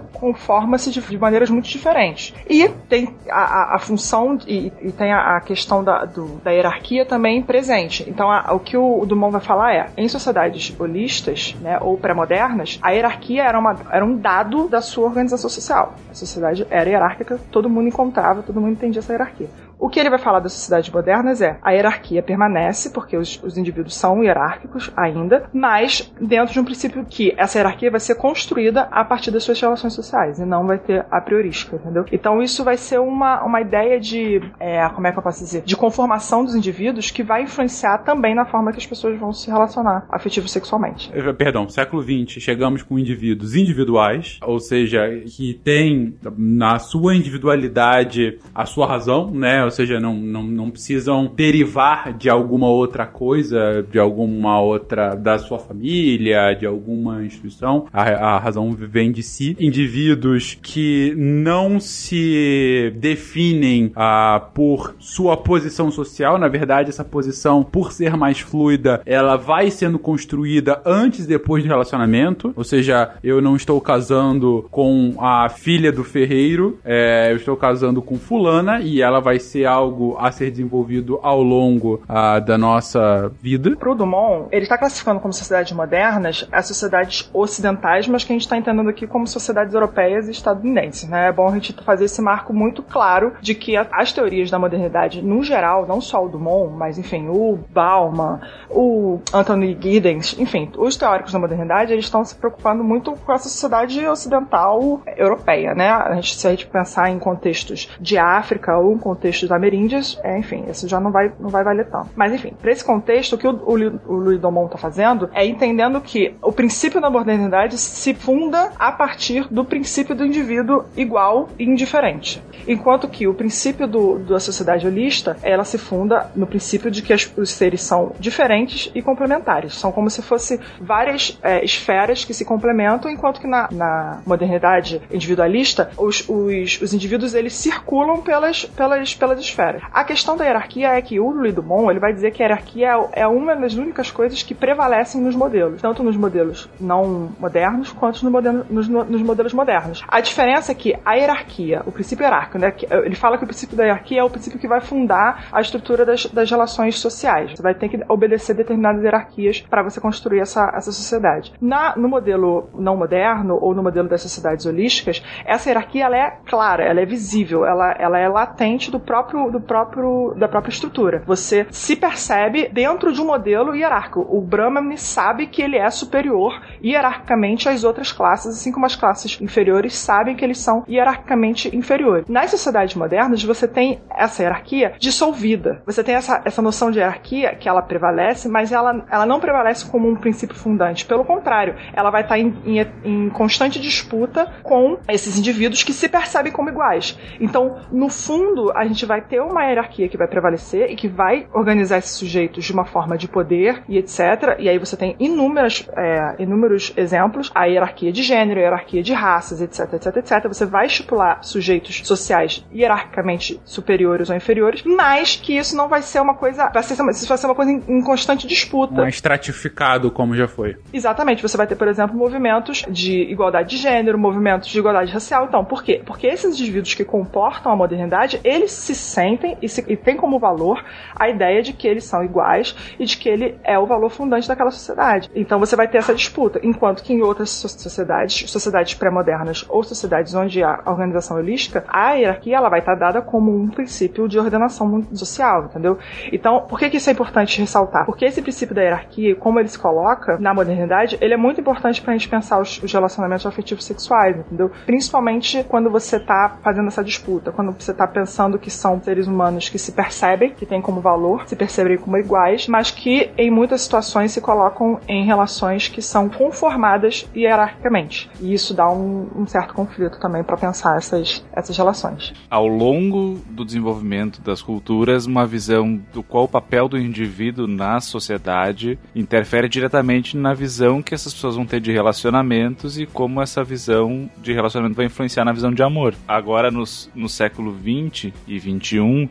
conforma-se de, de, maneiras muito diferentes. E tem a, a, a função e, e, tem a, a questão da, do, da hierarquia também presente. Então, o que o, o Dumont vai falar é, em sociedades holistas, né, ou pré-modernas, a hierarquia era, uma, era um dado da sua organização social. A sociedade era hierárquica, todo mundo encontrava, todo mundo entendia essa hierarquia. O que ele vai falar das sociedades modernas é a hierarquia permanece, porque os, os, indivíduos são hierárquicos ainda, mas dentro de um princípio que essa hierarquia vai ser construída a partir das suas relações sociais e não vai ter a priorística, entendeu? Então isso vai ser uma, uma ideia de, é, como é que eu posso dizer, de conformação dos indivíduos que vai influenciar também na forma que as pessoas vão se relacionar afetivo sexualmente. Eh, perdão, século XX, chegamos com indivíduos individuais, ou seja, que têm na sua individualidade a sua razão, né? Ou seja, não, não, não precisam derivar de alguma outra coisa, de alguma outra, da sua família, de alguma instituição. A, a razão vem de si. Indivíduos que não se definem ah, por sua posição social, na verdade, essa posição, por ser mais fluida, ela vai sendo construída antes e depois do relacionamento. Ou seja, eu não estou casando com a filha do ferreiro, é, eu estou casando com fulana e ela vai ser ser algo a ser desenvolvido ao longo uh, da nossa vida. Pro Dumont, ele está classificando como sociedades modernas as sociedades ocidentais, mas que a gente está entendendo aqui como sociedades europeias e estadunidenses. Né? É bom a gente fazer esse marco muito claro de que as teorias da modernidade, no geral, não só o Dumont, mas enfim, o Bauman, o Anthony Giddens, enfim, os teóricos da modernidade, eles estão se preocupando muito com essa sociedade ocidental europeia, né? A gente, se a gente pensar em contextos de África ou em contextos dos ameríndios, é, enfim, isso já não vai, não vai valer tanto. Mas enfim, para esse contexto, o que o, o, o Louis Domont está fazendo é entendendo que o princípio da modernidade se funda a partir do princípio do indivíduo igual e indiferente. Enquanto que o princípio do, da sociedade holista, ela se funda no princípio de que as, os seres são diferentes e complementares. São como se fossem várias é, esferas que se complementam, enquanto que na, na modernidade individualista, os, os, os indivíduos eles circulam pelas, pelas, pelas das esferas. A questão da hierarquia é que Louis Dumont ele vai dizer que a hierarquia é, é uma das únicas coisas que prevalecem nos modelos, tanto nos modelos não modernos quanto no nos, nos, modelos modernos. A diferença é que a hierarquia, o princípio hierárquico, né, ele fala que o princípio da hierarquia é o princípio que vai fundar a estrutura das, das relações sociais. Você vai ter que obedecer determinadas hierarquias para você construir essa, essa sociedade. Na, no modelo não moderno ou no modelo das sociedades holísticas, essa hierarquia ela é clara, ela é visível, ela, ela é latente do próprio próprio, do próprio, da própria estrutura. Você se percebe dentro de um modelo hierárquico. O Brahman sabe que ele é superior hierarquicamente às outras classes, assim como as classes inferiores sabem que eles são hierarquicamente inferiores. Nas sociedades modernas, você tem essa hierarquia dissolvida. Você tem essa, essa noção de hierarquia que ela prevalece, mas ela, ela não prevalece como um princípio fundante. Pelo contrário, ela vai estar em, em, em constante disputa com esses indivíduos que se percebem como iguais. Então, no fundo, a gente vai ter uma hierarquia que vai prevalecer e que vai organizar esses sujeitos de uma forma de poder e etc. E aí você tem inúmeras, é, inúmeros exemplos, a hierarquia de gênero, a hierarquia de raças, etc, etc, etc. Você vai estipular sujeitos sociais hierarquicamente superiores ou inferiores, mas que isso não vai ser uma coisa, vai ser, isso vai ser uma coisa em, em constante disputa. Não é estratificado como já foi. Exatamente. Você vai ter, por exemplo, movimentos de igualdade de gênero, movimentos de igualdade racial. Então, por quê? Porque esses indivíduos que comportam a modernidade, eles se sentem e, se, e têm como valor a ideia de que eles são iguais e de que ele é o valor fundante daquela sociedade. Então você vai ter essa disputa, enquanto que em outras sociedades, sociedades pré-modernas ou sociedades onde há organização holística, a hierarquia ela vai estar dada como um princípio de ordenação social, entendeu? Então, por que, que isso é importante ressaltar? Porque esse princípio da hierarquia, como ele se coloca na modernidade, ele é muito importante para a gente pensar os, os relacionamentos afetivos sexuais, entendeu? Principalmente quando você está fazendo essa disputa, quando você está pensando que são seres humanos que se percebem, que têm como valor, se percebem como iguais, mas que em muitas situações se colocam em relações que são conformadas hierarquicamente. E isso dá um, um certo conflito também para pensar essas, essas relações. Ao longo do desenvolvimento das culturas, uma visão do qual o papel do indivíduo na sociedade interfere diretamente na visão que essas pessoas vão ter de relacionamentos e como essa visão de relacionamento vai influenciar na visão de amor. Agora, nos, no século 20 e 21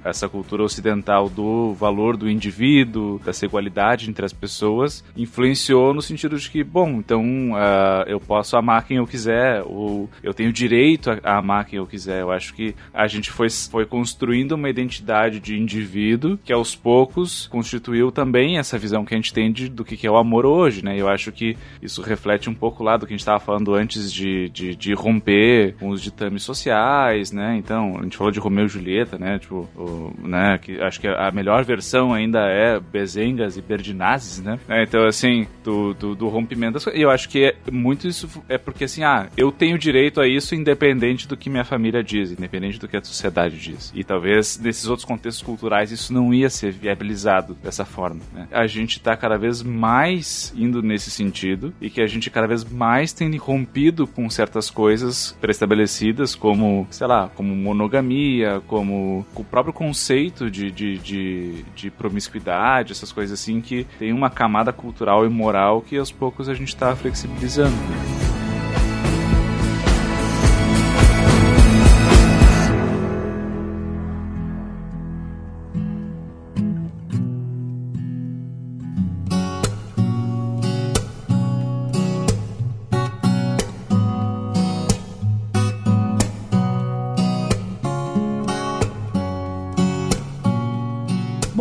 Essa cultura ocidental do valor do indivíduo, dessa igualdade entre as pessoas, influenciou no sentido de que, bom, então uh, eu posso amar quem eu quiser, ou eu tenho direito a, amar quem eu quiser. Eu acho que a gente foi, foi construindo uma identidade de indivíduo que aos poucos constituiu também essa visão que a gente tem de, do que é o amor hoje, né? Eu acho que isso reflete um pouco lá do que a gente estava falando antes de, de, de, romper com os ditames sociais, né? Então, a gente falou de Romeu e Julieta, né? Tipo, o, né? Que acho que a melhor versão ainda é Bezengas e Berdinazes, né? É, então, assim, do, do, do rompimento das coisas. E eu acho que é, muito isso é porque, assim, ah, eu tenho direito a isso independente do que minha família diz, independente do que a sociedade diz. E talvez nesses outros contextos culturais isso não ia ser viabilizado dessa forma. Né? A gente está cada vez mais indo nesse sentido e que a gente cada vez mais tem rompido com certas coisas pré-estabelecidas, como, sei lá, como monogamia, como o próprio conceito de, de, de, de promiscuidade, essas coisas assim, que tem uma camada cultural e moral que aos poucos a gente está flexibilizando.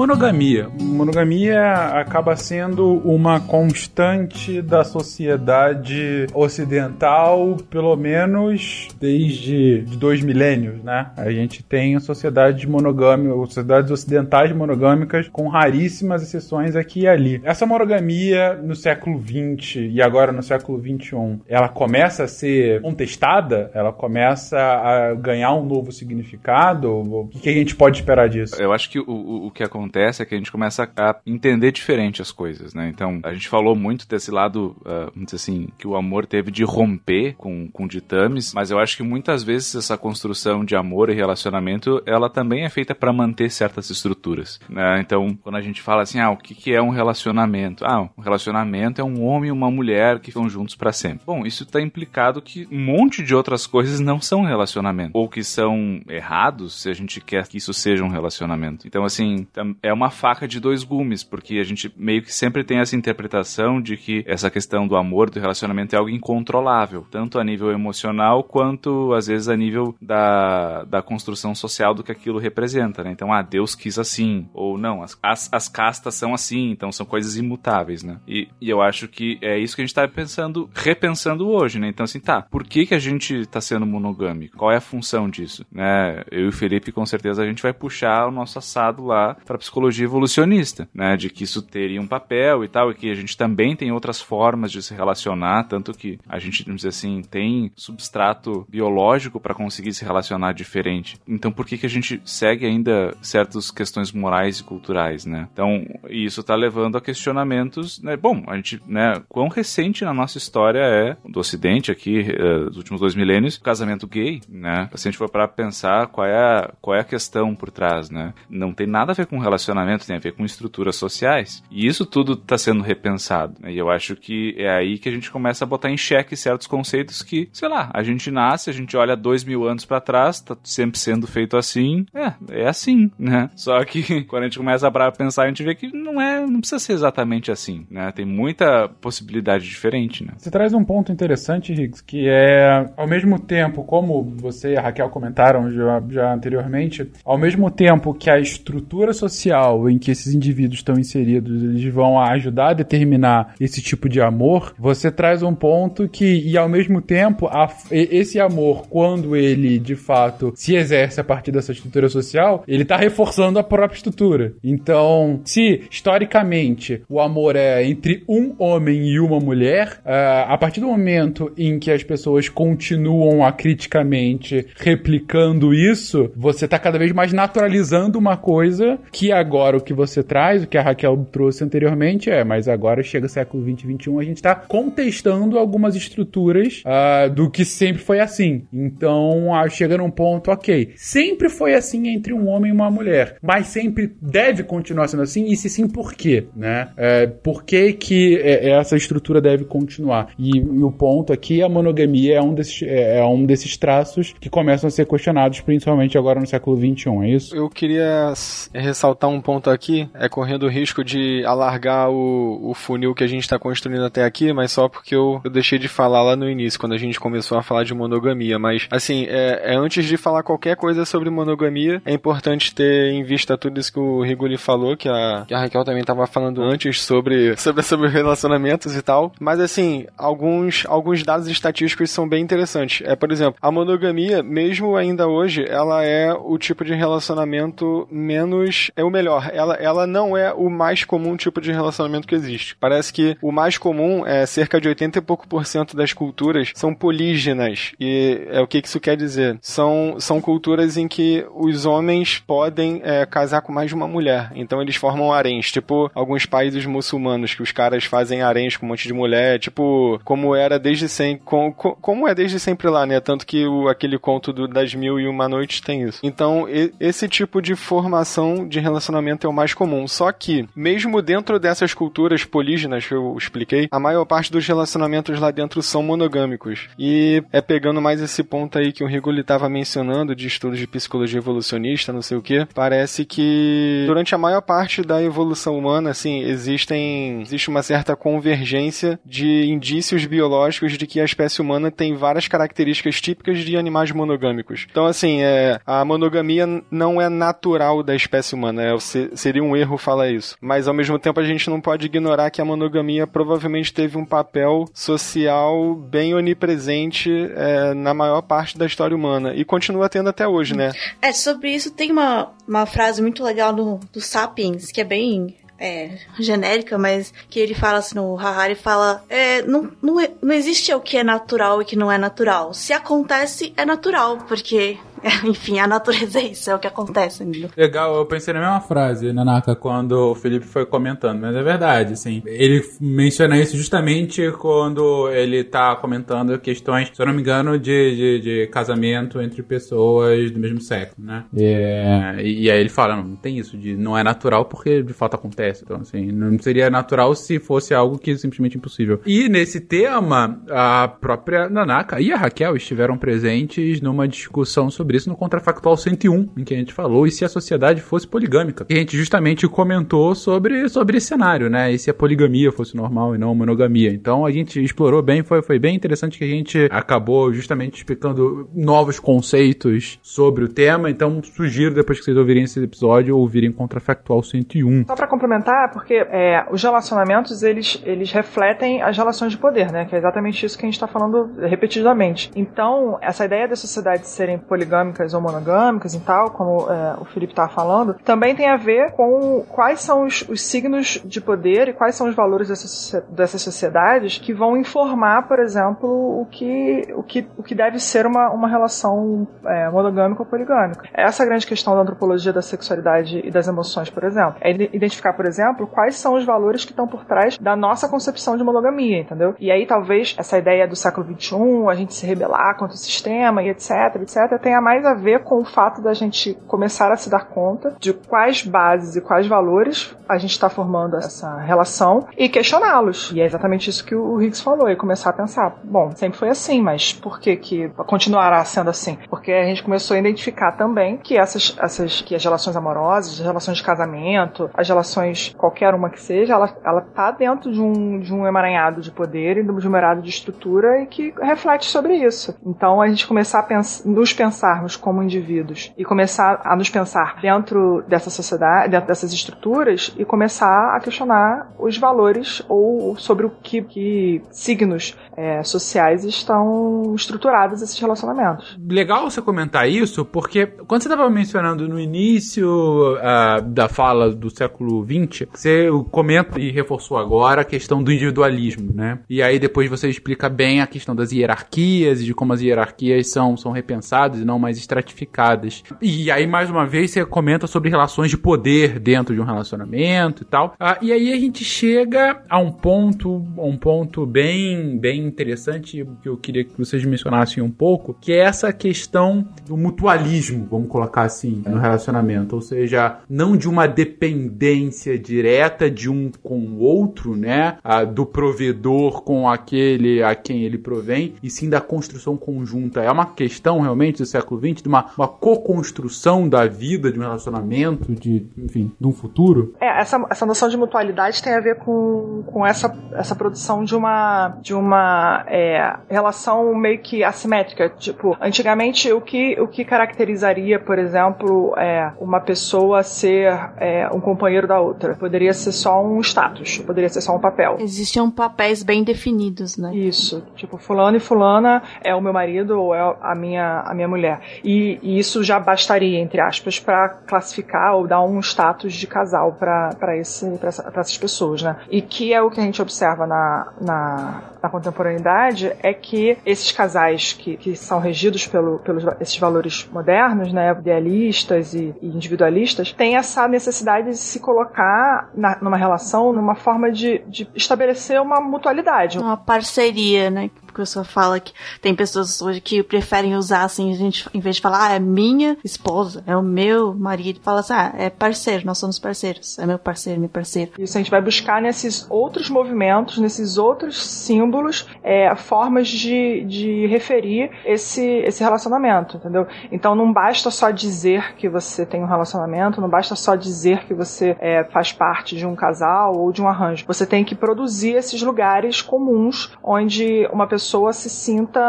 Monogamia. Monogamia acaba sendo uma constante da sociedade ocidental, pelo menos desde dois milênios, né? A gente tem sociedades monogâmicas, sociedades ocidentais monogâmicas com raríssimas exceções aqui e ali. Essa monogamia no século XX e agora no século XXI, ela começa a ser contestada? Ela começa a ganhar um novo significado? O que a gente pode esperar disso? Eu acho que o, o que acontece acontece é que a gente começa a entender diferente as coisas, né? Então, a gente falou muito desse lado, uh, vamos dizer assim, que o amor teve de romper com, com ditames, mas eu acho que muitas vezes essa construção de amor e relacionamento, ela também é feita para manter certas estruturas, né? Então, quando a gente fala assim, ah, o que, que é um relacionamento? Ah, um relacionamento é um homem e uma mulher que ficam juntos para sempre. Bom, isso está implicado que um monte de outras coisas não são relacionamento, ou que são errados se a gente quer que isso seja um relacionamento. Então, assim, é uma faca de dois gumes, porque a gente meio que sempre tem essa interpretação de que essa questão do amor, do relacionamento é algo incontrolável, tanto a nível emocional quanto às vezes a nível da, da construção social do que aquilo representa, né? Então, ah, Deus quis assim, ou não, as, as, as castas são assim, então são coisas imutáveis, né? E, e eu acho que é isso que a gente tá pensando, repensando hoje, né? Então, assim, tá, por que que a gente tá sendo monogâmico? Qual é a função disso, né? Eu e o Felipe, com certeza, a gente vai puxar o nosso assado lá pra psicologia evolucionista, né? De que isso teria um papel e tal, e que a gente também tem outras formas de se relacionar, tanto que a gente, vamos dizer assim, tem substrato biológico para conseguir se relacionar diferente. Então, por que que a gente segue ainda certas questões morais e culturais, né? Então, isso está levando a questionamentos, né? Bom, a gente, né? Quão recente na nossa história é do Ocidente aqui, uh, dos últimos dois milênios, o casamento gay, né? Se a gente for para pensar qual é a, qual é a questão por trás, né? Não tem nada a ver com relacionamento, tem a ver com estruturas sociais. E isso tudo está sendo repensado. Né? E eu acho que é aí que a gente começa a botar em xeque certos conceitos que, sei lá, a gente nasce, a gente olha dois mil anos para trás, tá sempre sendo feito assim. É, é assim, né? Só que quando a gente começa a pensar, a gente vê que não é, não precisa ser exatamente assim, né? Tem muita possibilidade diferente, né? Você traz um ponto interessante, Riggs, que é, ao mesmo tempo, como você e a Raquel comentaram já, já anteriormente, ao mesmo tempo que a estrutura social em que esses indivíduos estão inseridos, eles vão ajudar a determinar esse tipo de amor, você traz um ponto que, e ao mesmo tempo, a, esse amor, quando ele de fato se exerce a partir dessa estrutura social, ele está reforçando a própria estrutura. Então, se historicamente o amor é entre um homem e uma mulher, uh, a partir do momento em que as pessoas continuam acriticamente replicando isso, você está cada vez mais naturalizando uma coisa que agora o que você traz, o que a Raquel trouxe anteriormente é, mas agora chega o século 20 e 21, a gente tá contestando algumas estruturas uh, do que sempre foi assim. Então, uh, chega num ponto, ok, sempre foi assim entre um homem e uma mulher, mas sempre deve continuar sendo assim, e se sim, por quê, né? É, por que que é, essa estrutura deve continuar? E, e, o ponto aqui, a monogamia é um, desses, é, é um desses traços que começam a ser questionados, principalmente agora no século 21, é isso? Eu queria ressaltar um ponto aqui, é correndo o risco de alargar o, o funil que a gente está construindo até aqui, mas só porque eu, eu deixei de falar lá no início, quando a gente começou a falar de monogamia. Mas, assim, é, é antes de falar qualquer coisa sobre monogamia, é importante ter em vista tudo isso que o Rigoli falou, que a, que a Raquel também estava falando antes sobre, sobre, sobre relacionamentos e tal. Mas, assim, alguns, alguns dados estatísticos são bem interessantes. É, por exemplo, a monogamia, mesmo ainda hoje, ela é o tipo de relacionamento menos. é o melhor. Ela, ela não é o mais comum tipo de relacionamento que existe. Parece que o mais comum é cerca de 80 e pouco por cento das culturas são polígenas. E é o que isso quer dizer? São, são culturas em que os homens podem é, casar com mais de uma mulher. Então eles formam haréns, tipo alguns países muçulmanos que os caras fazem haréns com um monte de mulher, tipo como era desde sempre, com, com, como é desde sempre lá, né? Tanto que o, aquele conto do, das mil e uma noites tem isso. Então e, esse tipo de formação de relacionamento é o mais comum. Só que mesmo dentro dessas culturas polígenas que eu expliquei, a maior parte dos relacionamentos lá dentro são monogâmicos. E é pegando mais esse ponto aí que o Rigoli estava mencionando de estudos de psicologia evolucionista, não sei o que, parece que durante a maior parte da evolução humana, assim, existem existe uma certa convergência de indícios biológicos de que a espécie humana tem várias características típicas de animais monogâmicos. Então, assim, é, a monogamia não é natural da espécie humana, é, seria um erro falar isso. Mas ao mesmo tempo a gente não pode ignorar que a monogamia provavelmente teve um papel social bem onipresente é, na maior parte da história humana e continua tendo até hoje, né? É, sobre isso tem uma, uma frase muito legal do, do Sapiens, que é bem é, genérica, mas que ele fala assim no Harari fala é, não, não, é, não existe o que é natural e o que não é natural. Se acontece, é natural, porque enfim, a natureza é isso, é o que acontece. Amigo. Legal, eu pensei na mesma frase, Nanaka, quando o Felipe foi comentando, mas é verdade, assim. Ele menciona isso justamente quando ele tá comentando questões, se eu não me engano, de, de, de casamento entre pessoas do mesmo sexo, né? É, e, e aí ele fala, não, não tem isso de não é natural porque de fato acontece. Então, assim, não seria natural se fosse algo que é simplesmente impossível. E nesse tema, a própria Nanaka e a Raquel estiveram presentes numa discussão sobre sobre isso no Contrafactual 101, em que a gente falou e se a sociedade fosse poligâmica. E a gente justamente comentou sobre, sobre esse cenário, né? E se a poligamia fosse normal e não a monogamia. Então a gente explorou bem, foi, foi bem interessante que a gente acabou justamente explicando novos conceitos sobre o tema. Então sugiro, depois que vocês ouvirem esse episódio, ouvirem Contrafactual 101. Só para complementar, porque é, os relacionamentos eles, eles refletem as relações de poder, né? Que é exatamente isso que a gente está falando repetidamente. Então, essa ideia da sociedade serem poligâmicas poligâmicas ou monogâmicas e tal, como é, o Felipe estava falando, também tem a ver com quais são os, os, signos de poder e quais são os valores dessas, dessas sociedades que vão informar, por exemplo, o que, o que, o que deve ser uma, uma relação é, monogâmica ou poligâmica. Essa é a grande questão da antropologia da sexualidade e das emoções, por exemplo. É identificar, por exemplo, quais são os valores que estão por trás da nossa concepção de monogamia, entendeu? E aí talvez essa ideia do século XXI, a gente se rebelar contra o sistema e etc, etc, tenha mais a ver com o fato da gente começar a se dar conta de quais bases e quais valores a gente está formando essa relação e questioná-los. E é exatamente isso que o Higgs falou, e começar a pensar, bom, sempre foi assim, mas por que que continuará sendo assim? Porque a gente começou a identificar também que essas, essas que as relações amorosas, as relações de casamento, as relações qualquer uma que seja, ela, ela tá dentro de um, de um emaranhado de poder e de um emaranhado de estrutura e que reflete sobre isso. Então a gente começar a pens nos pensar pensarmos como indivíduos e começar a nos pensar dentro dessa sociedade, dentro dessas estruturas e começar a questionar os valores ou sobre o que, que signos é, sociais estão estruturados esses relacionamentos. Legal você comentar isso, porque quando você estava mencionando no início uh, da fala do século XX, você comenta e reforçou agora a questão do individualismo, né? E aí depois você explica bem a questão das hierarquias e de como as hierarquias são, são repensadas e não mais estratificadas. E aí, mais uma vez, você comenta sobre relações de poder dentro de um relacionamento e tal. Ah, e aí a gente chega a um ponto, um ponto bem, bem interessante que eu queria que vocês mencionassem um pouco, que é essa questão do mutualismo, vamos colocar assim, no relacionamento. Ou seja, não de uma dependência direta de um com o outro, né? Ah, do provedor com aquele a quem ele provém, e sim da construção conjunta. É uma questão realmente do século XX, de uma, uma co-construção da vida, de um relacionamento, de, enfim, de um futuro. É, essa, essa noção de mutualidade tem a ver com, com essa, essa produção de uma, de uma é, relação meio que assimétrica. Tipo, antigamente o que, o que caracterizaria, por exemplo, é, uma pessoa ser é, um companheiro da outra? Poderia ser só um status, poderia ser só um papel. Existiam papéis bem definidos, né? Isso. Tipo, fulano e fulana é o meu marido ou é a minha, a minha mulher. E, e isso já bastaria, entre aspas, para classificar ou dar um status de casal para essa, essas pessoas, né? E que é o que a gente observa na, na, na contemporaneidade é que esses casais que, que são regidos pelo, pelos esses valores modernos, né, idealistas e, e individualistas, têm essa necessidade de se colocar na, numa relação, numa forma de, de estabelecer uma mutualidade. Uma parceria, né? A pessoa fala que tem pessoas hoje que preferem usar assim, a gente, em vez de falar, ah, é minha esposa, é o meu marido, fala assim, ah, é parceiro, nós somos parceiros, é meu parceiro, meu parceiro. Isso a gente vai buscar nesses outros movimentos, nesses outros símbolos, é, formas de, de referir esse, esse relacionamento, entendeu? Então não basta só dizer que você tem um relacionamento, não basta só dizer que você é, faz parte de um casal ou de um arranjo. Você tem que produzir esses lugares comuns onde uma pessoa pessoa se sinta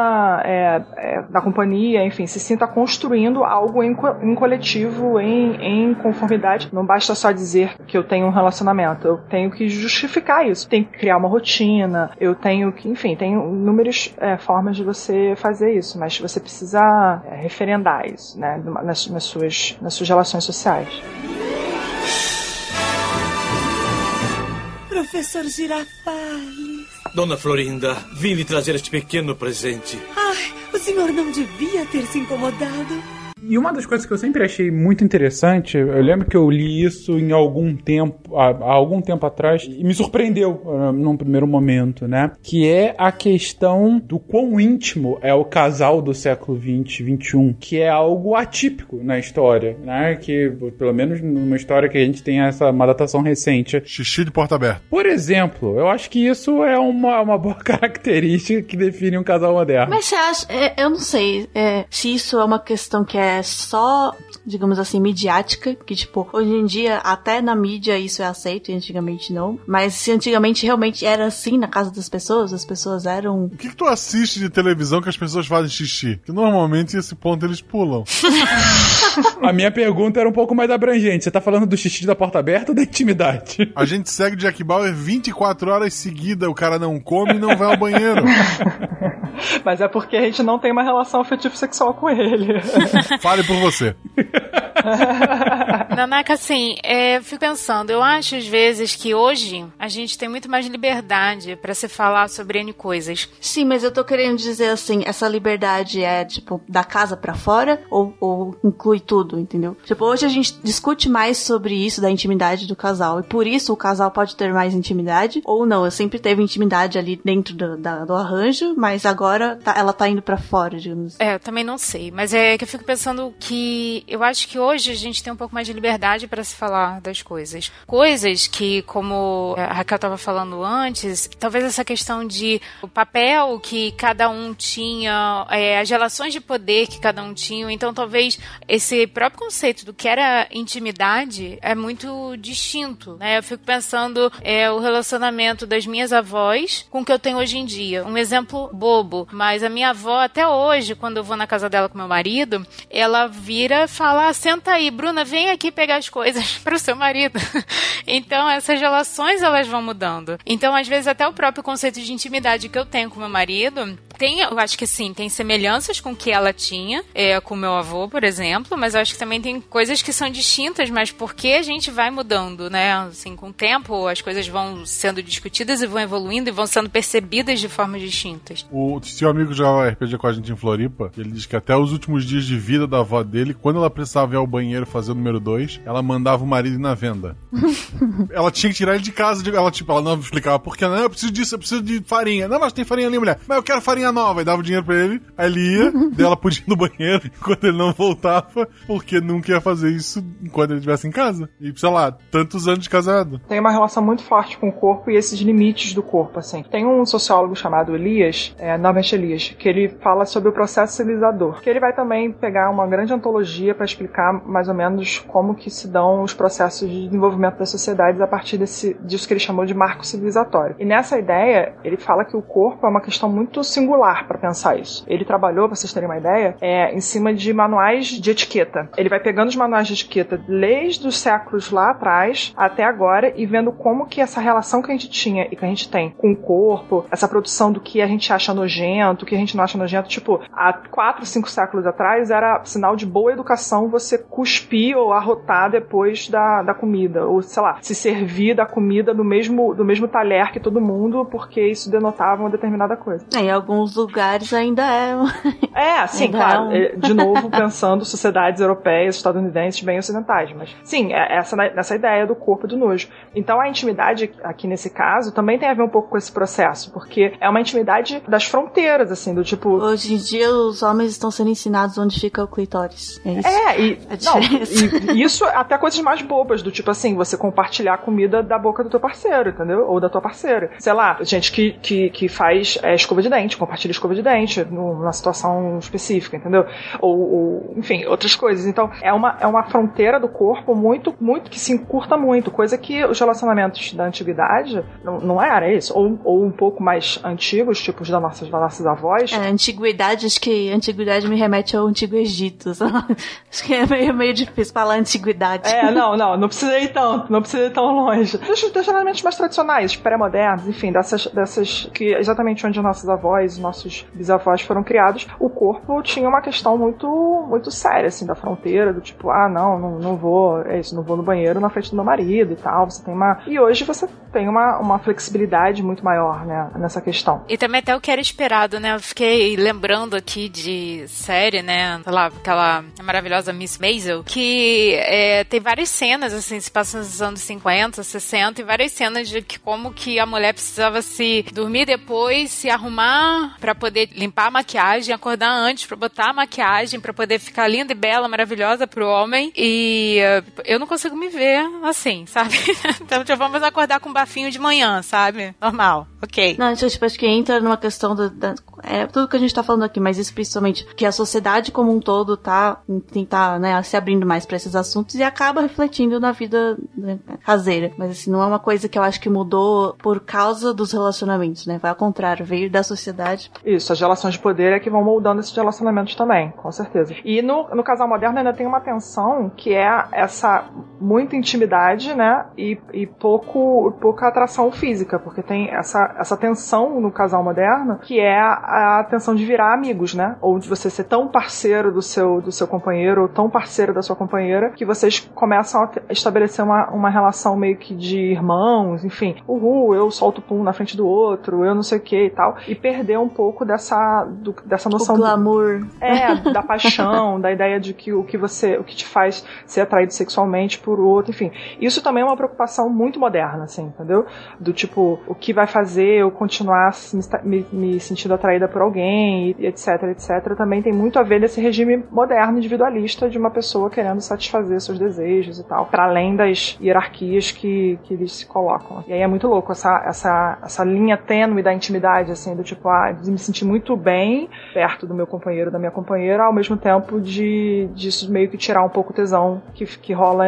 é, é, na companhia, enfim, se sinta construindo algo em, em coletivo, em, em conformidade. Não basta só dizer que eu tenho um relacionamento, eu tenho que justificar isso. Tem que criar uma rotina, eu tenho que, enfim, tem inúmeras é, formas de você fazer isso, mas você precisa é, referendar isso, né, nas, nas, suas, nas suas relações sociais. Professor Girafales. Dona Florinda, vim lhe trazer este pequeno presente. Ai, o senhor não devia ter se incomodado. E uma das coisas que eu sempre achei muito interessante, eu lembro que eu li isso em algum tempo, há, há algum tempo atrás, e me surpreendeu uh, num primeiro momento, né? Que é a questão do quão íntimo é o casal do século 20, 21, que é algo atípico na história, né? Que, pelo menos numa história que a gente tem essa uma datação recente. Xixi de porta aberta. Por exemplo, eu acho que isso é uma, uma boa característica que define um casal moderno. Mas você acha, é, eu não sei é, se isso é uma questão que é só, digamos assim, midiática, que tipo, hoje em dia até na mídia isso é aceito e antigamente não. Mas se antigamente realmente era assim na casa das pessoas, as pessoas eram. O que, que tu assiste de televisão que as pessoas fazem xixi? Que normalmente esse ponto eles pulam. A minha pergunta era um pouco mais abrangente. Você tá falando do xixi da porta aberta ou da intimidade? A gente segue Jack Bauer 24 horas seguida, o cara não come e não vai ao banheiro. Mas é porque a gente não tem uma relação afetivo sexual com ele. Fale por você. Nanaka, assim, é, eu fico pensando, eu acho às vezes que hoje a gente tem muito mais liberdade para se falar sobre N coisas. Sim, mas eu tô querendo dizer assim, essa liberdade é, tipo, da casa para fora ou, ou inclui tudo, entendeu? Tipo, hoje a gente discute mais sobre isso, da intimidade do casal, e por isso o casal pode ter mais intimidade ou não. Eu sempre teve intimidade ali dentro do, da, do arranjo, mas agora tá, ela tá indo para fora, digamos. É, eu também não sei, mas é que eu fico pensando que eu acho que hoje a gente tem um pouco mais de liberdade para se falar das coisas. Coisas que, como a Raquel estava falando antes, talvez essa questão de o papel que cada um tinha, é, as relações de poder que cada um tinha, então talvez esse próprio conceito do que era intimidade é muito distinto, né? Eu fico pensando é, o relacionamento das minhas avós com o que eu tenho hoje em dia. Um exemplo bobo, mas a minha avó até hoje, quando eu vou na casa dela com meu marido, ela vira e fala: ah, senta aí, Bruna, vem aqui pegar as coisas para o seu marido. então, essas relações elas vão mudando. Então, às vezes, até o próprio conceito de intimidade que eu tenho com meu marido tem, eu acho que sim, tem semelhanças com o que ela tinha, é, com meu avô, por exemplo, mas eu acho que também tem coisas que são distintas, mas porque a gente vai mudando, né? Assim, com o tempo as coisas vão sendo discutidas e vão evoluindo e vão sendo percebidas de formas distintas. O seu amigo jogava RPG com a gente em Floripa, ele diz que até os últimos dias de vida da avó dele, quando ela precisava ir ao banheiro fazer o número 2, ela mandava o marido ir na venda. ela tinha que tirar ele de casa, ela tipo, ela não explicava por que não, eu preciso disso, eu preciso de farinha. Não, mas tem farinha ali, mulher. Mas eu quero farinha nova. E dava o dinheiro pra ele, aí ele ia, daí ela podia ir no banheiro enquanto ele não voltava, porque nunca ia fazer isso enquanto ele estivesse em casa. E, sei lá, tantos anos de casado. Tem uma relação muito forte com o corpo e esses limites do corpo, assim. Tem um sociólogo chamado Elias, é, novamente Elias, que ele fala sobre o processo civilizador. Que ele vai também pegar uma grande antologia para explicar mais ou menos como que se dão os processos de desenvolvimento das sociedades a partir desse, disso que ele chamou de marco civilizatório. E nessa ideia, ele fala que o corpo é uma questão muito singular para pensar isso. Ele trabalhou, para vocês terem uma ideia, é, em cima de manuais de etiqueta. Ele vai pegando os manuais de etiqueta desde os séculos lá atrás até agora e vendo como que essa relação que a gente tinha e que a gente tem com o corpo, essa produção do que a gente acha nojento, o que a gente não acha nojento, tipo, há quatro, cinco séculos atrás era sinal de boa educação você cuspir ou arrotar depois da, da comida, ou sei lá, se servir da comida do mesmo, do mesmo talher que todo mundo, porque isso denotava uma determinada coisa. É, em alguns lugares ainda é. É, sim, ainda claro. é um- É, De novo, pensando sociedades europeias, estadunidenses, bem ocidentais. Mas, sim, é essa, essa ideia do corpo e do nojo. Então, a intimidade, aqui nesse caso, também tem a ver um pouco com esse processo, porque é uma intimidade das fronteiras, assim, do tipo. Hoje em dia os homens estão sendo ensinados onde fica o clitóris. É isso. É, e, não, diferença. e isso até coisas mais bobas, do tipo assim, você compartilhar a comida da boca do teu parceiro, entendeu? Ou da tua parceira. Sei lá, gente que, que, que faz é, escova de dente, compartilha escova de dente numa situação específica, entendeu? Ou, ou, enfim, outras coisas. Então, é uma, é uma fronteira do corpo muito, muito, que se encurta muito, coisa que os relacionamentos da antiguidade não, não era isso. Ou, ou um pouco mais antigos, tipo os das nossas, das nossas avós. É, antiguidade, acho que antiguidade me remete ao antigo Egito. Acho que é meio, meio difícil falar antiguidade. É, não, não, não precisa ir tanto, não precisa ir tão longe. Dos, dos elementos mais tradicionais, pré-modernos, enfim, dessas, dessas que exatamente onde nossos avós, nossos bisavós foram criados, o corpo tinha uma questão muito, muito séria, assim, da fronteira, do tipo, ah, não, não, não vou, é isso, não vou no banheiro na frente do meu marido e tal, você tem uma... E hoje você tem uma, uma flexibilidade muito maior, né, nessa questão. E também até o que era esperado, né? Eu fiquei lembrando aqui de série, né? Sei lá, aquela maravilhosa Miss Maisel, que é, tem várias cenas, assim, se passam nos anos 50, 60, e várias cenas de que como que a mulher precisava se dormir depois, se arrumar pra poder limpar a maquiagem, acordar antes pra botar a maquiagem, pra poder ficar linda e bela, maravilhosa pro homem. E eh, eu não consigo me ver assim, sabe? então já vamos acordar com bafinho de manhã, sabe? Normal, ok. Não, isso, tipo, acho que entra numa questão da, da- É tudo que a gente tá falando aqui, mas isso principalmente que a sociedade como um todo tá tentar, né, se abrindo mais pra esses assuntos e acaba refletindo na vida né, caseira. Mas assim, não é uma coisa que eu acho que mudou por causa dos relacionamentos, né? Vai ao contrário, veio da sociedade. Isso, as relações de poder é que vão moldando esses relacionamentos também, com certeza. E no, no casal moderno ainda tem uma tensão que é essa muita intimidade, né? E, e pouco, pouca atração física, porque tem essa, essa tensão no casal moderno que é a, a tensão de virar amigos, né? Ou de você ser tão parceiro do seu, do seu companheiro, ou tão parceiro da sua companheira, que vocês começam a estabelecer uma, uma relação meio que de irmãos, enfim. Uhul, eu solto o pum na frente do outro, eu não sei o que e tal. E perder um pouco dessa, do- dessa noção o do- glamour. é, da paixão, da ideia de que o que você, o que te faz ser atraído sexualmente por outro, enfim. Isso também é uma preocupação muito moderna, assim, entendeu? Do tipo, o que vai fazer eu continuar me, me sentindo atraída por alguém, etc, etc, também tem muito a ver desse regime moderno individualista de uma pessoa querendo satisfazer seus desejos e tal, para além das hierarquias que, que eles se colocam. E aí é muito louco essa, essa, essa linha tênue da intimidade, assim, do tipo, ah, de me sentir muito bem perto do meu companheiro, da minha companheira, ao mesmo tempo de disso meio que tirar um pouco o tesão que, que rola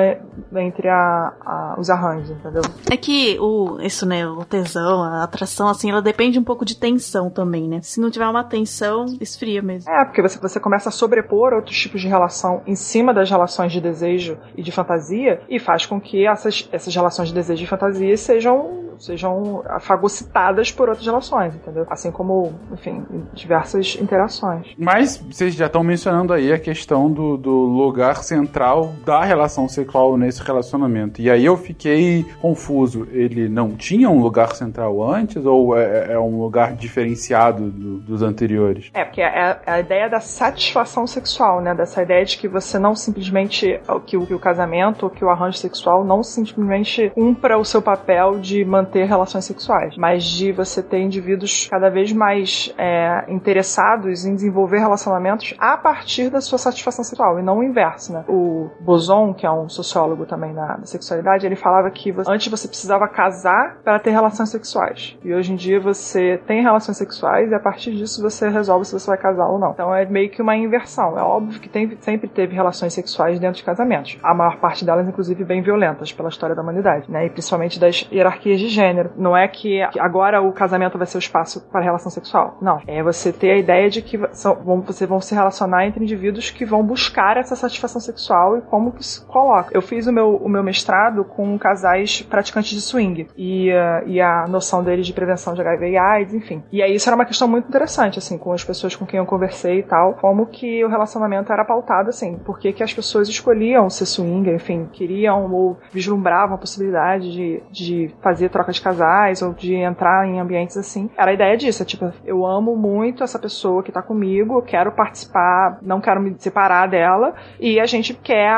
entre a, a- os arranjos, entendeu? É que o, isso, né, o tesão, a atração, assim, ela depende um pouco de tensão também, né? Se não tiver uma tensão, esfria mesmo. É, porque você, você começa a sobrepor outros tipos de relação em cima das relações de desejo e de fantasia e faz com que essas, essas relações de desejo e fantasia sejam sejam fagocitadas por outras relações, entendeu? Assim como, enfim, diversas interações. Mas vocês já estão mencionando aí a questão do, do lugar central da relação sexual nesse relacionamento. E aí eu fiquei confuso. Ele não tinha um lugar central antes ou é, é um lugar diferenciado do, dos anteriores? É, porque é, é a ideia da satisfação sexual, né? Dessa ideia de que você não simplesmente. que o, que o casamento, que o arranjo sexual não simplesmente cumpra o seu papel de manter relações sexuais, mas de você ter indivíduos cada vez mais é, interessados em desenvolver relacionamentos a partir da sua satisfação sexual e não o inverso, né? O Boson, que é um sociólogo também na, sexualidade, ele falava que você, antes você precisava casar para ter relações sexuais e hoje em dia você tem relações sexuais e a partir disso você resolve se você vai casar ou não. Então é meio que uma inversão. É óbvio que tem, sempre teve relações sexuais dentro de casamentos. A maior parte delas, inclusive, bem violentas pela história da humanidade, né? E principalmente das hierarquias de gênero. Não é que agora o casamento vai ser o espaço para relação sexual. Não. É você ter a ideia de que são, vão, você vão se relacionar entre indivíduos que vão buscar essa satisfação sexual e como que se coloca. Eu fiz o meu, o meu mestrado com casais praticantes de swing e, uh, e a noção deles de prevenção de HIV e AIDS, enfim. E aí isso era uma questão muito interessante, assim, com as pessoas com quem eu conversei e tal, como que o relacionamento era pautado, assim, por que as pessoas escolhiam ser swinger, enfim, queriam ou vislumbravam a possibilidade de, de fazer troca de casais ou de entrar em ambientes assim. Era a ideia disso, é tipo, eu amo muito essa pessoa que tá comigo, quero participar, não quero me separar dela e a gente quer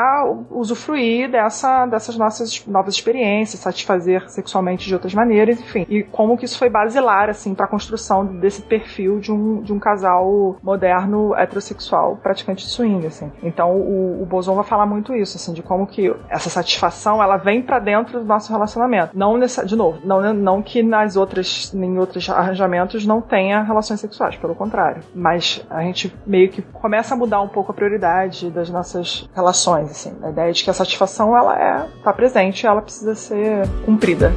usufruir dessa, dessas nossas novas experiências, satisfazer sexualmente de outras maneiras, enfim. E como que isso foi basilar, assim, para a construção desse perfil de um, de um casal moderno heterossexual praticante de swing, assim. Então o, o Boson vai falar muito isso, assim, de como que essa satisfação ela vem para dentro do nosso relacionamento. Não nessa, de novo, não, não que nas outras, em outros arranjamentos não tenha relações sexuais, pelo contrário. Mas a gente meio que começa a mudar um pouco a prioridade das nossas relações, assim. A ideia de que a satisfação ela é tá presente, ela precisa ser cumprida.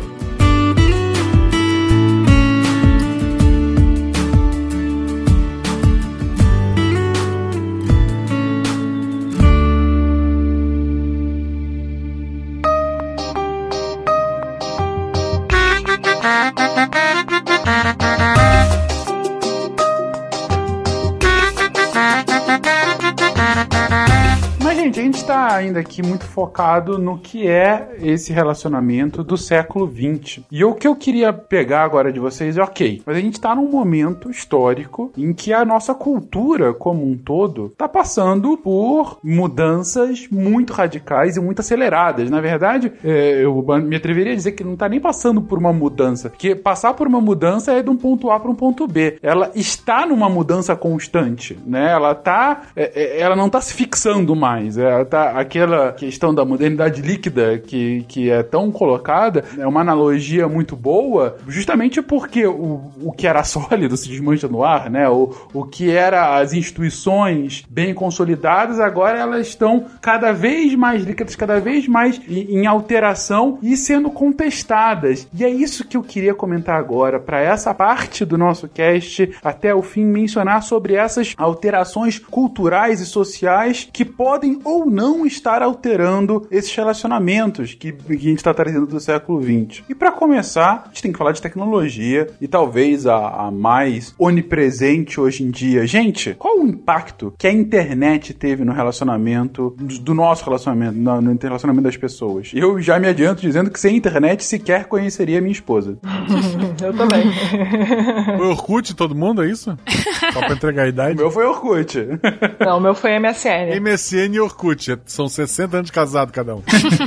Ainda aqui muito focado no que é esse relacionamento do século XX. E o que eu queria pegar agora de vocês é, ok, mas a gente está num momento histórico em que a nossa cultura como um todo está passando por mudanças muito radicais e muito aceleradas. Na verdade, é, eu me atreveria a dizer que não está nem passando por uma mudança, porque passar por uma mudança é de um ponto A para um ponto B. Ela está numa mudança constante, né? Ela tá, é, é ela não está se fixando mais. Tá, aquela questão da modernidade líquida que, que é tão colocada é uma analogia muito boa, justamente porque o, o que era sólido se desmancha no ar, né? O, o que era as instituições bem consolidadas, agora elas estão cada vez mais líquidas, cada vez mais em, em alteração e sendo contestadas. E é isso que eu queria comentar agora, para essa parte do nosso cast, até o fim, mencionar sobre essas alterações culturais e sociais que podem ou não estar alterando esses relacionamentos que, que a gente está trazendo do século XX. E para começar, a gente tem que falar de tecnologia e talvez a, a mais onipresente hoje em dia. Gente, qual o impacto que a internet teve no relacionamento, do nosso relacionamento, no, no relacionamento das pessoas? Eu já me adianto dizendo que sem internet sequer conheceria minha esposa. Eu também. Foi Orkut todo mundo, é isso? Só pra entregar a idade? O meu foi Orkut. Não, o meu foi MSN. MSN e Orkut. São 60 anos de casado cada um.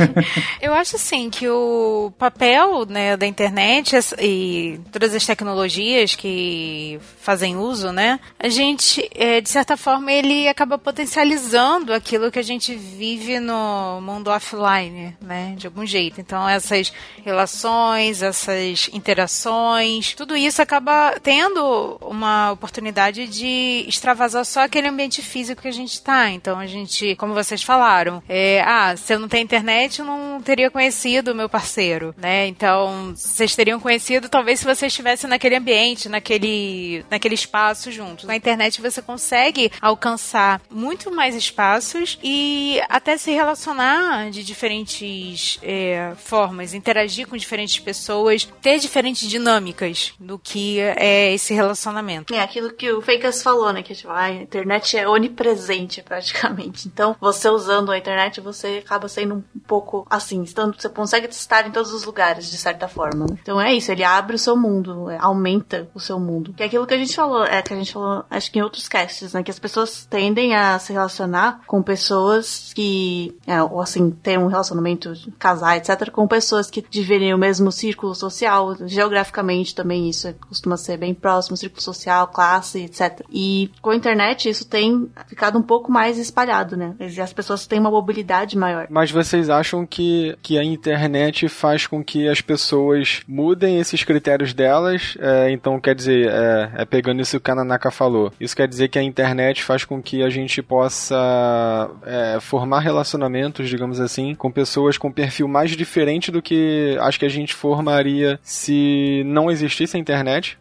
Eu acho assim que o papel né, da internet e todas as tecnologias que fazem uso, né? A gente, é, de certa forma, ele acaba potencializando aquilo que a gente vive no mundo offline, né? De algum jeito. Então, essas relações, essas interações, tudo isso acaba tendo uma oportunidade de extravasar só aquele ambiente físico que a gente está. Então a gente, como vocês falaram, é, ah, se eu não tenho internet, eu não teria conhecido o meu parceiro, né? Então vocês teriam conhecido talvez se você estivesse naquele ambiente, naquele, naquele espaço juntos. Com a internet você consegue alcançar muito mais espaços e até se relacionar de diferentes é, formas, interagir com diferentes pessoas, ter diferentes dinâmicas do que é esse relacionamento. É aquilo que o Fakers falou, né? Que tipo, a internet é onipresente praticamente. Então, você usando a internet, você acaba sendo um pouco assim, estando, você consegue estar em todos os lugares, de certa forma. Né? Então é isso, ele abre o seu mundo, é, aumenta o seu mundo. Que é aquilo que a gente falou, é que a gente falou, acho que em outros casts, né? Que as pessoas tendem a se relacionar com pessoas que, é, ou assim, ter um relacionamento, casar, etc., com pessoas que dividem o mesmo círculo social, geograficamente também isso costuma ser bem próximo, círculo social, classe, etc. E com a internet isso tem ficado um pouco mais espalhado, né? As pessoas têm uma mobilidade maior. Mas vocês acham que, que a internet faz com que as pessoas mudem esses critérios delas? É, então, quer dizer, é, é, pegando isso que o Kananaka falou, isso quer dizer que a internet faz com que a gente possa é, formar relacionamentos, digamos assim, com pessoas com perfil mais diferente do que acho que a gente formaria se não existisse a internet,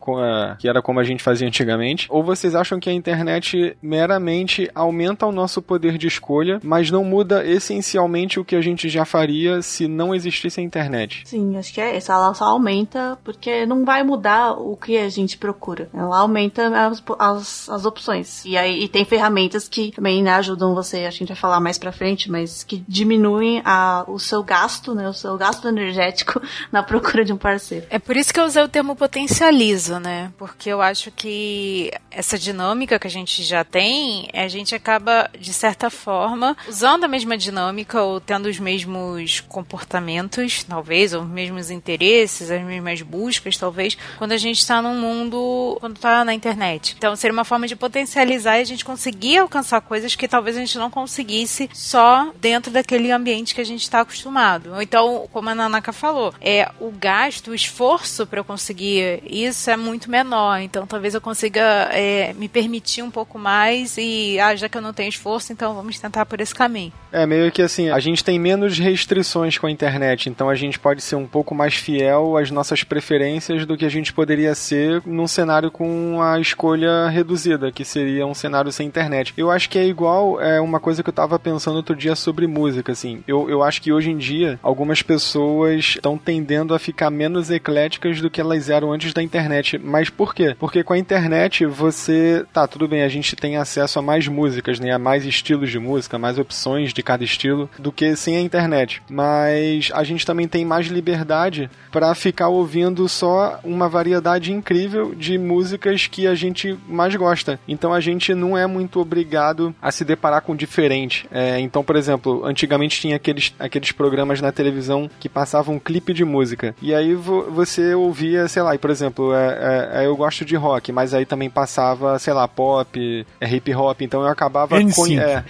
que era como a gente fazia antigamente? Ou vocês acham que a internet meramente aumenta o nosso poder de escolha, mas não muda essencialmente o que a gente já faria se não existisse a internet? Sim, acho que é isso. Ela só aumenta porque não vai mudar o que a gente procura. Ela aumenta as, as, as opções. E aí e tem ferramentas que também né, ajudam você, a gente vai falar mais pra frente, mas que diminuem a, o seu gasto, né? O seu gasto energético na procura de um parceiro. É por isso que eu usei o termo potencializa, né? Porque eu acho que essa dinâmica que a gente já tem, a gente acaba, de certa forma, usando a mesma dinâmica ou tendo os mesmos comportamentos, talvez, ou os mesmos interesses, as mesmas buscas, talvez, quando a gente está num mundo, quando está na internet. Então, seria uma forma de potencializar e a gente conseguir alcançar coisas que talvez a gente não conseguisse só dentro daquele ambiente que a gente está acostumado. Ou então, como a Nanaka falou, é o gasto, o esforço para eu conseguir isso é muito menor. Então, talvez eu consiga é, me permitir um pouco mais e, ah, já que eu não tenho esforço, então vamos tentar por caminho. É meio que assim, a gente tem menos restrições com a internet, então a gente pode ser um pouco mais fiel às nossas preferências do que a gente poderia ser num cenário com a escolha reduzida, que seria um cenário sem internet. Eu acho que é igual é uma coisa que eu tava pensando outro dia sobre música, assim. Eu, eu acho que hoje em dia algumas pessoas estão tendendo a ficar menos ecléticas do que elas eram antes da internet. Mas por quê? Porque com a internet você. Tá, tudo bem, a gente tem acesso a mais músicas, né? A mais estilos de música, mais opções de cada estilo do que sem a internet. Mas a gente também tem mais liberdade para ficar ouvindo só uma variedade incrível de músicas que a gente mais gosta. Então a gente não é muito obrigado a se deparar com diferente. É, então, por exemplo, antigamente tinha aqueles, aqueles programas na televisão que passavam um clipe de música. E aí vo, você ouvia, sei lá, e, por exemplo, é, é, é eu gosto de rock, mas aí também passava, sei lá, pop, é, hip hop. Então eu acabava com é,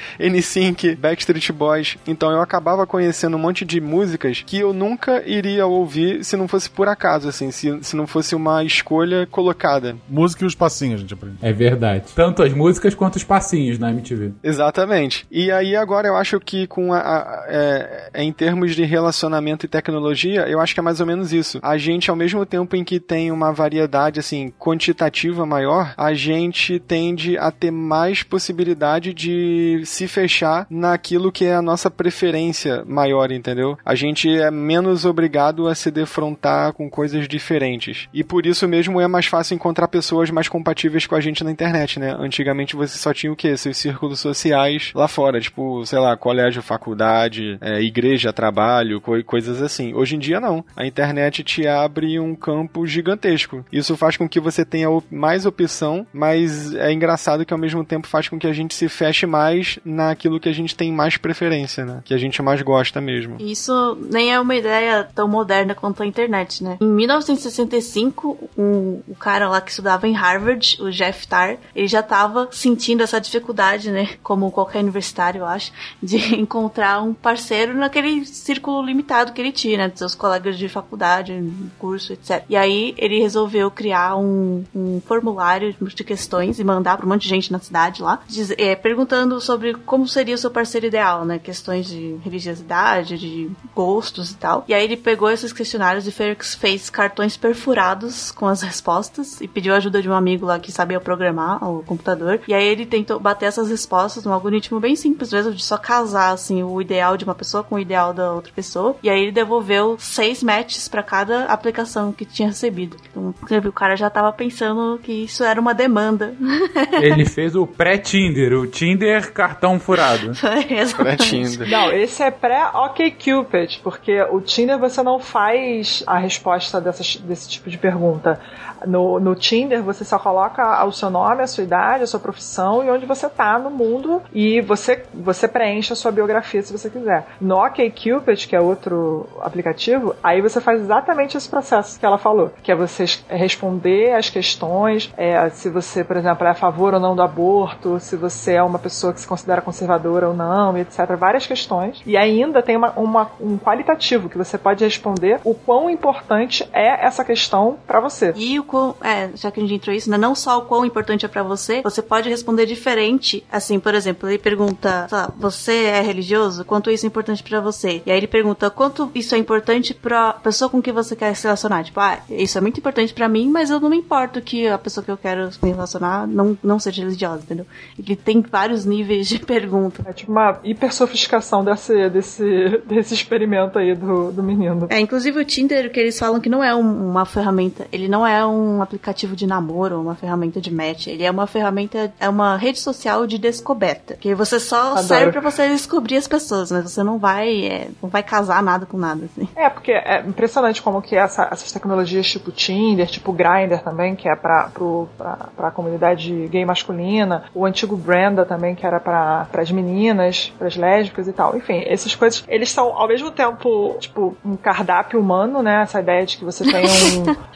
N5, Backstreet Boys. Então eu acabava conhecendo um monte de músicas que eu nunca iria ouvir se não fosse por acaso, assim, se, se não fosse uma escolha colocada. Música e os passinhos, a gente aprende. É verdade. Tanto as músicas quanto os passinhos na MTV. Exatamente. E aí agora eu acho que com a, a é, em termos de relacionamento e tecnologia, eu acho que é mais ou menos isso. A gente, ao mesmo tempo em que tem uma variedade, assim, quantitativa maior, a gente tende a ter mais possibilidade de se fechar naquilo que é a nossa preferência maior, entendeu? A gente é menos obrigado a se defrontar com coisas diferentes. E por isso mesmo é mais fácil encontrar pessoas mais compatíveis com a gente na internet, né? Antigamente você só tinha o quê? Seus círculos sociais lá fora, tipo, sei lá, colégio, faculdade, é, igreja, trabalho, co coisas assim. Hoje em dia não. A internet te abre um campo gigantesco. Isso faz com que você tenha mais opção, mas é engraçado que ao mesmo tempo faz com que a gente se feche mais naquilo que a gente tem mais preferência, né? Que a gente mais gosta mesmo. Isso nem é uma ideia tão moderna quanto a internet, né? Em 1965, um, o cara lá que estudava em Harvard, o Jeff Tarr, ele já estava sentindo essa dificuldade, né? Como qualquer universitário, eu acho, de encontrar um parceiro naquele círculo limitado que ele tinha, né? Dos seus colegas de faculdade, curso, etc. E aí ele resolveu criar um, um formulário de questões e mandar para um monte de gente na cidade lá, diz, é, perguntando sobre como seria o seu parceiro ideal, né? Questões de religiosidade, de gostos e tal. E aí ele pegou esses questionários e fez, fez cartões perfurados com as respostas e pediu ajuda de um amigo lá que sabia programar o computador. E aí ele tentou bater essas respostas num algoritmo bem simples mesmo, de só casar assim o ideal de uma pessoa com o ideal da outra pessoa. E aí ele devolveu seis matches para cada aplicação que tinha recebido. Então, o cara já tava pensando que isso era uma demanda. Ele fez o pré-Tinder, o Tinder cartão furado. Exatamente. Não, esse é pré-OkCupid, porque o Tinder você não faz a resposta dessas, desse tipo de pergunta. No, no Tinder você só coloca o seu nome, a sua idade, a sua profissão e onde você tá no mundo e você, você preenche a sua biografia se você quiser. No OkCupid, que é outro aplicativo, aí você faz exatamente esse processo que ela falou, que é você responder as questões, é, se você, por exemplo, é a favor ou não do aborto, se você é uma pessoa que se considera conservadora ou não, etc. Várias questões. E ainda tem uma, uma um qualitativo que você pode responder o quão importante é essa questão para você. E o quão, é, já que a gente entrou isso, né, não só o quão importante é para você, você pode responder diferente. Assim, por exemplo, ele pergunta, lá, você é religioso? Quanto isso é importante para você? E aí ele pergunta, quanto isso é importante pra pessoa com que você quer se relacionar? Tipo, ah, isso é muito importante para mim, mas eu não me importo que a pessoa que eu quero me relacionar não, não seja religiosa, entendeu? Ele tem vários níveis de pergunta. É tipo uma hiper sofisticação desse, desse, desse experimento aí do, do menino. É, inclusive o Tinder, que eles falam que não é um, uma ferramenta, ele não é um aplicativo de namoro, uma ferramenta de match, ele é uma ferramenta, é uma rede social de descoberta, que você só Adoro. serve para você descobrir as pessoas, mas você não vai, é, não vai casar nada com nada, assim. É, porque é impressionante como que essa, essas tecnologias tipo Tinder, tipo Grindr também, que é pra, pro, pra, pra comunidade gay masculina, o antigo Branda também, que era para as meninas, para as lésbicas e tal. Enfim, essas coisas, eles são ao mesmo tempo, tipo, um cardápio humano, né? Essa ideia de que você tem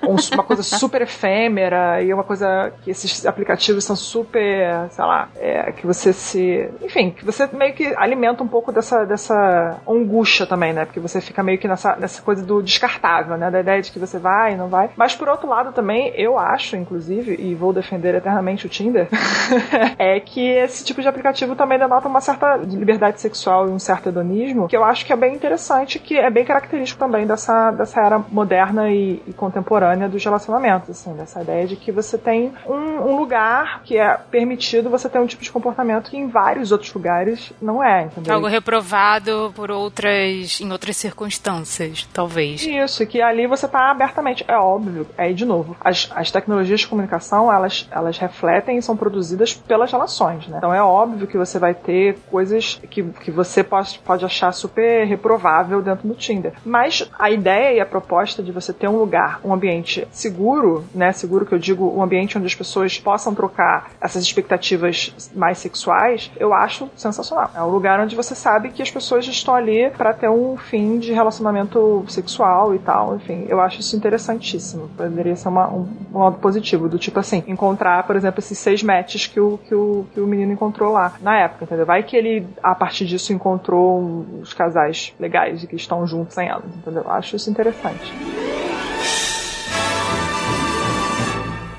um, um, uma coisa super efêmera e uma coisa que esses aplicativos são super, sei lá, é, que você se. Enfim, que você meio que alimenta um pouco dessa, dessa angústia também, né? Porque você fica meio que nessa, nessa coisa do descartável, né? Da ideia de que você vai e não vai. Mas por outro lado também, eu acho, inclusive, e vou defender eternamente o Tinder, é que esse tipo de aplicativo também denota uma certa liberdade sexual e um certo hedonismo, que eu acho que é bem interessante, que é bem característico também dessa, dessa era moderna e, e contemporânea dos relacionamentos, assim, dessa ideia de que você tem um, um, lugar que é permitido você ter um tipo de comportamento que em vários outros lugares não é, entendeu? Algo reprovado por outras, em outras circunstâncias, talvez. Isso, que ali você tá abertamente, é óbvio, aí de novo, as, as tecnologias de comunicação, elas, elas refletem e são produzidas pelas relações, né? Então é óbvio que você vai ter coisas que, que você pode, pode achar super reprovável dentro do Tinder. Mas a ideia e a proposta de você ter um lugar, um ambiente seguro, né? Seguro que eu digo, um ambiente onde as pessoas possam trocar essas expectativas mais sexuais, eu acho sensacional. É um lugar onde você sabe que as pessoas estão ali para ter um fim de relacionamento sexual e tal. Enfim, eu acho isso interessantíssimo. Poderia ser uma, um, um lado positivo, do tipo assim, encontrar, por exemplo, esses seis matches que o, que o, que o menino encontrou lá na época, entendeu? Vai que ele, a partir disso, encontrou os casais legais e que estão juntos em anos, entendeu? Eu acho isso interessante.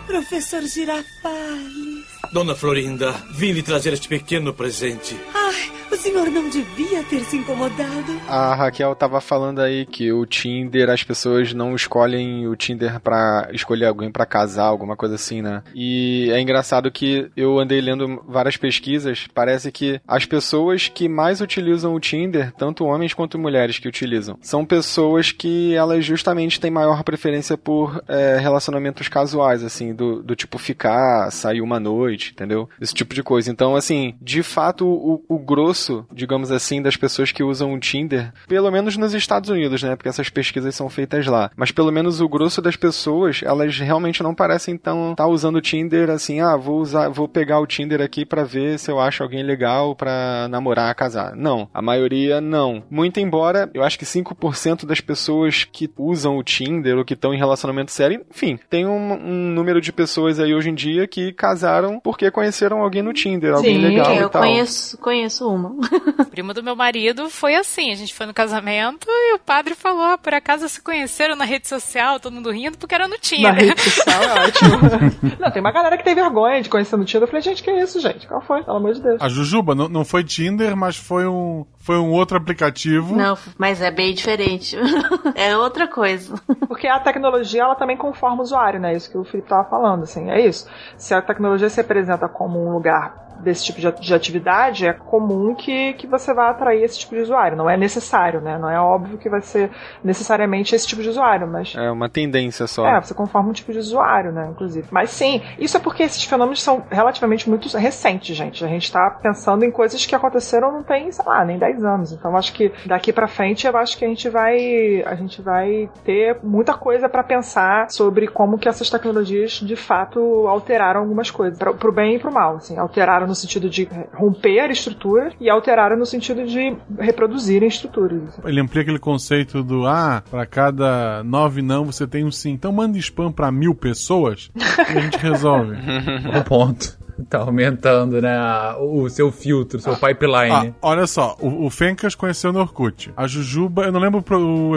Professor Girafales. Dona Florinda, vim lhe trazer este pequeno presente. Ai, o senhor não devia ter se incomodado. A Raquel tava falando aí que o Tinder, as pessoas não escolhem o Tinder pra escolher alguém pra casar, alguma coisa assim, né? E é engraçado que eu andei lendo várias pesquisas, parece que as pessoas que mais utilizam o Tinder, tanto homens quanto mulheres que utilizam, são pessoas que elas justamente têm maior preferência por é, relacionamentos casuais, assim, do, do tipo ficar, sair uma noite, entendeu? Esse tipo de coisa. Então, assim, de fato, o, o grosso, digamos assim, das pessoas que usam o Tinder, pelo menos nos Estados Unidos, né? Porque essas pesquisas são feitas lá. Mas pelo menos o grosso das pessoas, elas realmente não parecem tão estar tá usando o Tinder assim, ah, vou usar, vou pegar o Tinder aqui para ver se eu acho alguém legal para namorar, casar. Não, a maioria não. Muito embora, eu acho que 5% das pessoas que usam o Tinder ou que estão em relacionamento sério, enfim, tem um, um número de pessoas aí hoje em dia que casaram porque conheceram alguém no Tinder, alguém Sim, legal eu e tal. conheço, conheço uma. O primo do meu marido foi assim, a gente foi no casamento e o padre falou, ah, por acaso se conheceram na rede social, todo mundo rindo, porque era no Tinder. Na rede social é ótimo. não, tem uma galera que tem vergonha de conhecer no Tinder. Eu falei, gente, que isso, gente? Qual foi? Pelo amor de Deus. A Jujuba não, não foi Tinder, mas foi um, foi um outro aplicativo. Não, mas é bem diferente. é outra coisa. Porque a tecnologia, ela também conforma o usuário, né? Isso que o Felipe tava falando, assim, é isso. Se a tecnologia se apresenta como um lugar desse tipo de, de atividade, é comum que, que você vá atrair esse tipo de usuário. Não é necessário, né? Não é óbvio que vai ser necessariamente esse tipo de usuário, mas. É uma tendência só. É, você conforma um tipo de usuário, né? Inclusive. Mas sim, isso é porque esses fenômenos são relativamente muito recentes, gente. A gente tá pensando em coisas que aconteceram não tem, sei lá, nem 10 anos. Então acho que daqui para frente eu acho que a gente vai a gente vai ter muita coisa para pensar sobre como que essas tecnologias de fato alteraram algumas coisas, pra, pro bem e pro mal, assim, alteraram no sentido de romper a estrutura e alteraram no sentido de reproduzir estruturas. Ele amplia aquele conceito do ah, para cada nove não você tem um sim. Então manda spam para mil pessoas e a gente resolve. Bom ponto. Tá aumentando, né? O seu filtro, o seu pipeline. Ah, olha só, o, o Fencas conheceu no Orkut. A Jujuba, eu não lembro pro, o,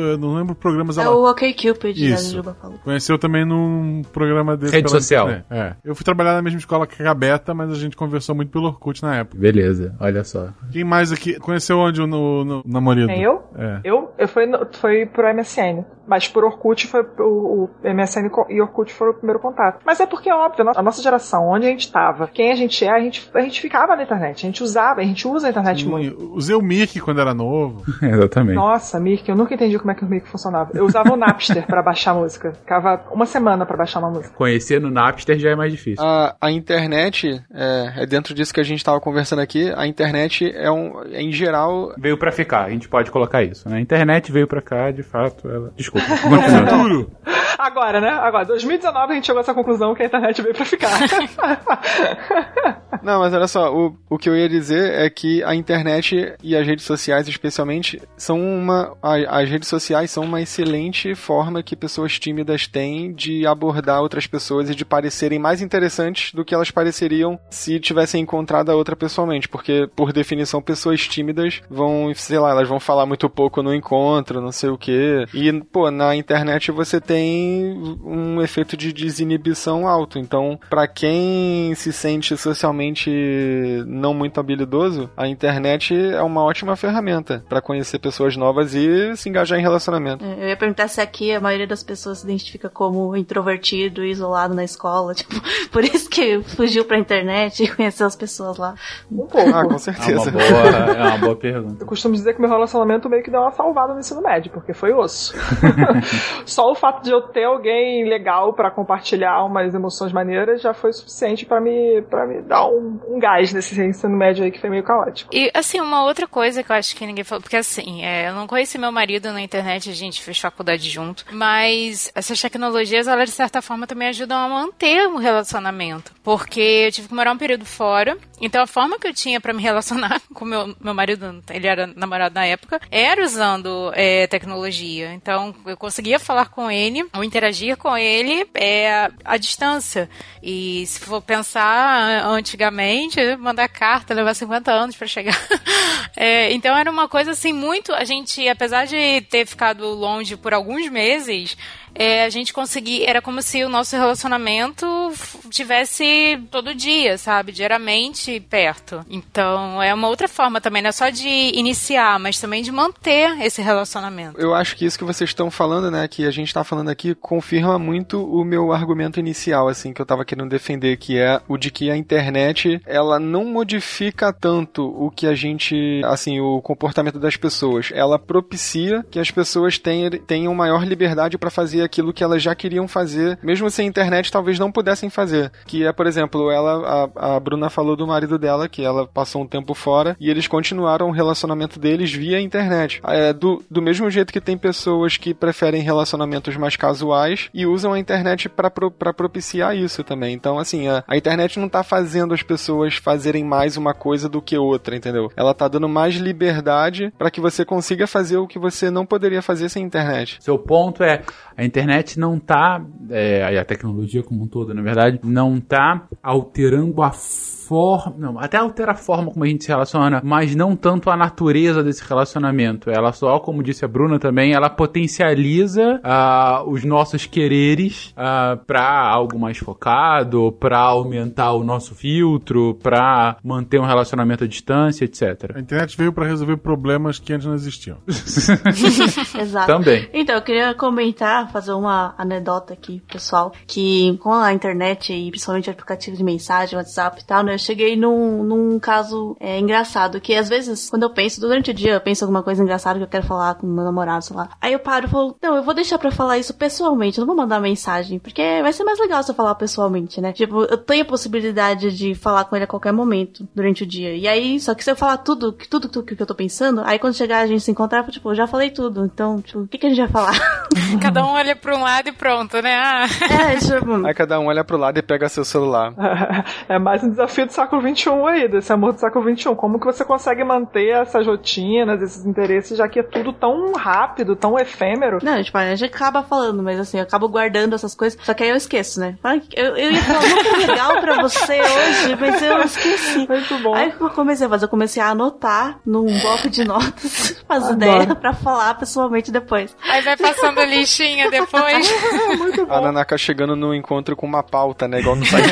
eu não lembro programas É o OkCupid, né, a Isso. Jujuba falou. Conheceu também num programa desse. Rede social. internet. É. Eu fui trabalhar na mesma escola que a Beta, mas a gente conversou muito pelo Orkut na época. Beleza, olha só. Quem mais aqui conheceu onde o no, no, namorado? Quem, eu? É. Eu, eu fui, no- foi pro MSN. Mas por Orkut foi o, o MSN e Orkut foram o primeiro contato. Mas é porque é óbvio, a no- a nossa geração, onde a gente tava, quem a gente é, a gente, a gente ficava na internet, a gente usava, a gente usa a internet muito. Usei o Mirk quando era novo. Exatamente. Nossa, Mirk, eu nunca entendi como é que o Mirk funcionava. Eu usava o Napster pra baixar música. Ficava uma semana pra baixar uma música. Conhecer no Napster já é mais difícil. A, a internet, é, é dentro disso que a gente estava conversando aqui, a internet é um, é, em geral... Veio pra ficar, a gente pode colocar isso, né? A internet veio pra cá, de fato, ela... Desculpa, continua. Duro. Agora, né? Agora, 2019 a gente chegou a essa conclusão que a internet veio pra ficar. Não, mas olha só, o, o que eu ia dizer é que a internet e as redes sociais, especialmente, são uma. a- as redes sociais são uma excelente forma que pessoas tímidas têm de abordar outras pessoas e de parecerem mais interessantes do que elas pareceriam se tivessem encontrado a outra pessoalmente. Porque, por definição, pessoas tímidas vão, sei lá, elas vão falar muito pouco no encontro, não sei o quê. E, pô, na internet você tem um efeito de desinibição alto. Então, pra quem se sente socialmente não muito habilidoso, a internet é uma ótima ferramenta pra conhecer pessoas novas e se engajar em relacionamento. É, Eu ia perguntar se aqui a maioria das pessoas se identifica como introvertido e isolado na escola. Tipo, por isso que fugiu pra internet e conheceu as pessoas lá. Um pouco. Ah, com É uma certeza. boa, é uma boa pergunta. Eu costumo dizer que meu relacionamento meio que deu uma salvada no ensino médio, porque foi osso. Só o fato de eu ter alguém legal pra compartilhar umas emoções maneiras já foi suficiente pra me, pra me dar um, um gás nesse ensino médio aí que foi meio caótico. E, assim, uma outra coisa que eu acho que ninguém falou, porque assim, é, eu não conheci meu marido na internet, a gente fez faculdade junto, mas essas tecnologias, elas de certa forma também ajudam a manter um relacionamento, porque eu tive que morar um período fora, então a forma que eu tinha pra me relacionar com meu, meu marido, ele era namorado na época, era usando é, tecnologia, então eu conseguia falar com ele, ou interagir com ele é, à distância, e se for pensar antigamente, mandar carta levar 50 anos pra chegar. É, então era uma coisa assim muito. A gente, apesar de ter ficado longe por alguns meses, é, a gente conseguia. Era como se o nosso relacionamento tivesse todo dia, sabe? Diariamente perto. Então é uma outra forma também, não é só de iniciar, mas também de manter esse relacionamento. Eu acho que isso que vocês estão falando, né, que a gente tá falando aqui, confirma muito o meu argumento inicial, assim, que eu tava querendo defender, que é o de que a internet, ela não modifica tanto o que a gente, assim, o comportamento das pessoas. Ela propicia que as pessoas tenham, tenham maior liberdade para fazer aquilo que elas já queriam fazer, mesmo sem internet talvez não pudessem fazer. Que é, por exemplo, ela, a, a Bruna falou do marido dela, que ela passou um tempo fora, e eles continuaram o relacionamento deles via internet. É, do, do mesmo jeito que tem pessoas que preferem relacionamentos mais casuais e usam a internet para pro, pra propiciar isso também. Então, assim, a, a internet não tá fazendo as pessoas fazerem mais uma coisa do que outra, entendeu? Ela tá dando mais liberdade para que você consiga fazer o que você não poderia fazer sem internet. Seu ponto é, a internet não tá é, a tecnologia como um todo, na verdade, não tá alterando a forma. Não, até altera a forma como a gente se relaciona, mas não tanto a natureza desse relacionamento. Ela só, como disse a Bruna também, ela potencializa uh, os nossos quereres uh, ah, para algo mais focado, para aumentar o nosso filtro, para manter um relacionamento à distância, etc. A internet veio para resolver problemas que antes não existiam. Exato. Também. Então, eu queria comentar, fazer uma anedota aqui, pessoal, que com a internet e principalmente aplicativos de mensagem, WhatsApp e tal, né, eu cheguei num, num caso é, engraçado, que às vezes, quando eu penso, durante o dia, eu penso alguma coisa engraçada que eu quero falar com meu namorado, sei lá. Aí eu paro e falo, não, eu vou deixar pra falar isso pessoalmente, eu não vou mandar mensagem, porque vai ser mais legal se eu falar pessoalmente, né? Tipo, eu tenho a possibilidade de falar com ele a qualquer momento durante o dia. E aí, só que se eu falar tudo, tudo, tudo que eu tô pensando, aí quando chegar a gente se encontrar, tipo, eu já falei tudo, então, tipo, o que, que a gente vai falar? Cada um olha pra um lado e pronto, né? Ah. É, tipo... Aí cada um olha pro lado e pega seu celular. é mais um desafio do século XXI aí, desse amor do século XXI. Como que você consegue manter essas rotinas, esses interesses, já que é tudo tão rápido, tão efêmero? Não, tipo, a gente acaba falando, mas assim, eu acabo guardando essas coisas, só que aí eu esqueço, né? Eu, eu ia falar muito legal pra você hoje, mas eu esqueci. Muito bom. Aí eu comecei a fazer, eu comecei a anotar num bloco de notas as ideias pra falar pessoalmente depois. Aí vai passando lixinha depois. muito bom. A Nanaka chegando no encontro com uma pauta, né? Igual no site.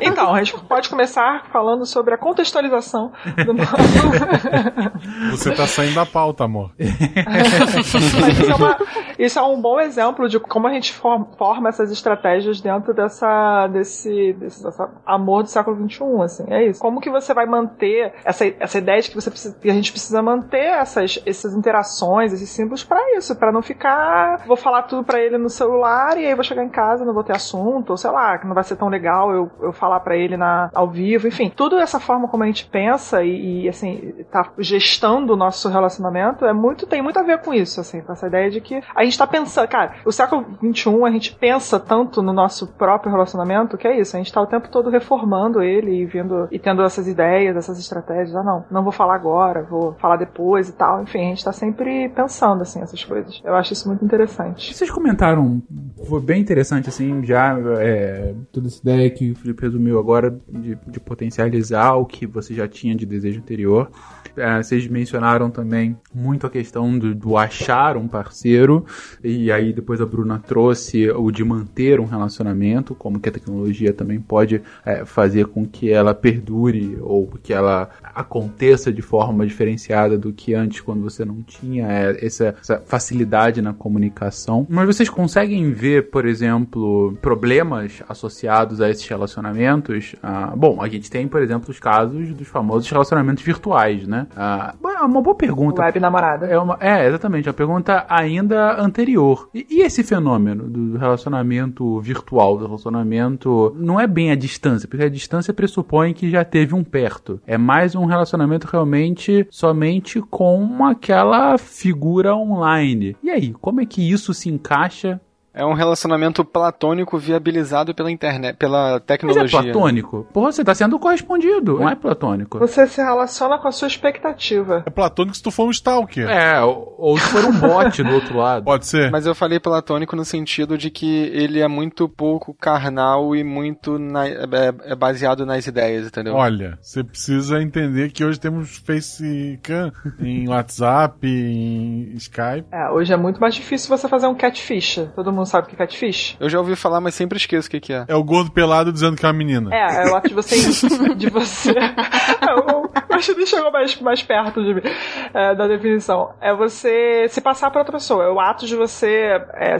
então, a gente pode começar falando sobre a contextualização do Você tá saindo da pauta, amor. isso, é uma, isso, é um bom exemplo de como a gente forma essas estratégias dentro dessa, desse, desse dessa amor do século XXI, assim, é isso. Como que você vai manter essa, essa ideia de que, você precisa, que a gente precisa manter essas, essas interações, esses símbolos para isso, para não ficar, vou falar tudo para ele no celular e aí vou chegar em casa não vou ter assunto, ou sei lá, que não vai ser tão legal eu, eu falar para ele na, ao vivo, enfim, tudo essa forma como a gente pensa e, e, assim, tá gestando o nosso relacionamento é muito, tem muito a ver com isso, assim, com essa ideia de que a gente tá pensando, cara, o século XXI a gente pensa tanto no nosso próprio relacionamento que é isso, a gente tá o tempo todo reformando ele e vendo e tendo essas ideias, essas estratégias, ah não, não vou falar agora, vou falar depois e tal, enfim, a gente tá sempre pensando assim essas coisas. Eu acho isso muito interessante. Vocês comentaram, foi bem interessante assim, já é, toda essa ideia que o Felipe resumiu agora de, de potencializar o que você já tinha de desejo anterior. É, vocês mencionaram também muito a questão do, do, achar um parceiro, e aí depois a Bruna trouxe o de manter um relacionamento, como que a tecnologia também pode é, fazer com que ela perdure ou que ela aconteça de forma diferenciada do que antes, quando você não tinha é, essa, essa facilidade na comunicação. Mas vocês conseguem ver, por exemplo, problemas associados a esses relacionamentos? Ah, bom, a gente tem, por exemplo, os casos dos famosos relacionamentos virtuais, né? Ah, é uma boa pergunta. Web namorada. É, uma, é, exatamente, uma pergunta ainda anterior. E, e, esse fenômeno do relacionamento virtual, do relacionamento. Não é bem a distância, porque a distância pressupõe que já teve um perto. É mais um relacionamento realmente somente com aquela figura online. E aí, como é que isso se encaixa é um relacionamento platônico viabilizado pela internet, pela tecnologia. Mas é platônico? Porra, você tá sendo correspondido, não é platônico. Você se relaciona com a sua expectativa. É platônico se tu for um stalker. É, ou, ou se for um bot do outro lado. Pode ser. Mas eu falei platônico no sentido de que ele é muito pouco carnal e muito na, é, é baseado nas ideias, entendeu? Olha, você precisa entender que hoje temos Facecam em WhatsApp, em Skype. É, hoje é muito mais difícil você fazer um catfish. Todo mundo não sabe o que é catfish? Eu já ouvi falar, mas sempre esqueço o que, que é. É o gordo pelado dizendo que é uma menina. É, é o ato de você. de você. Acho que chegou mais, mais perto de mim, é, da definição. É você se passar para outra pessoa. É o ato de você é,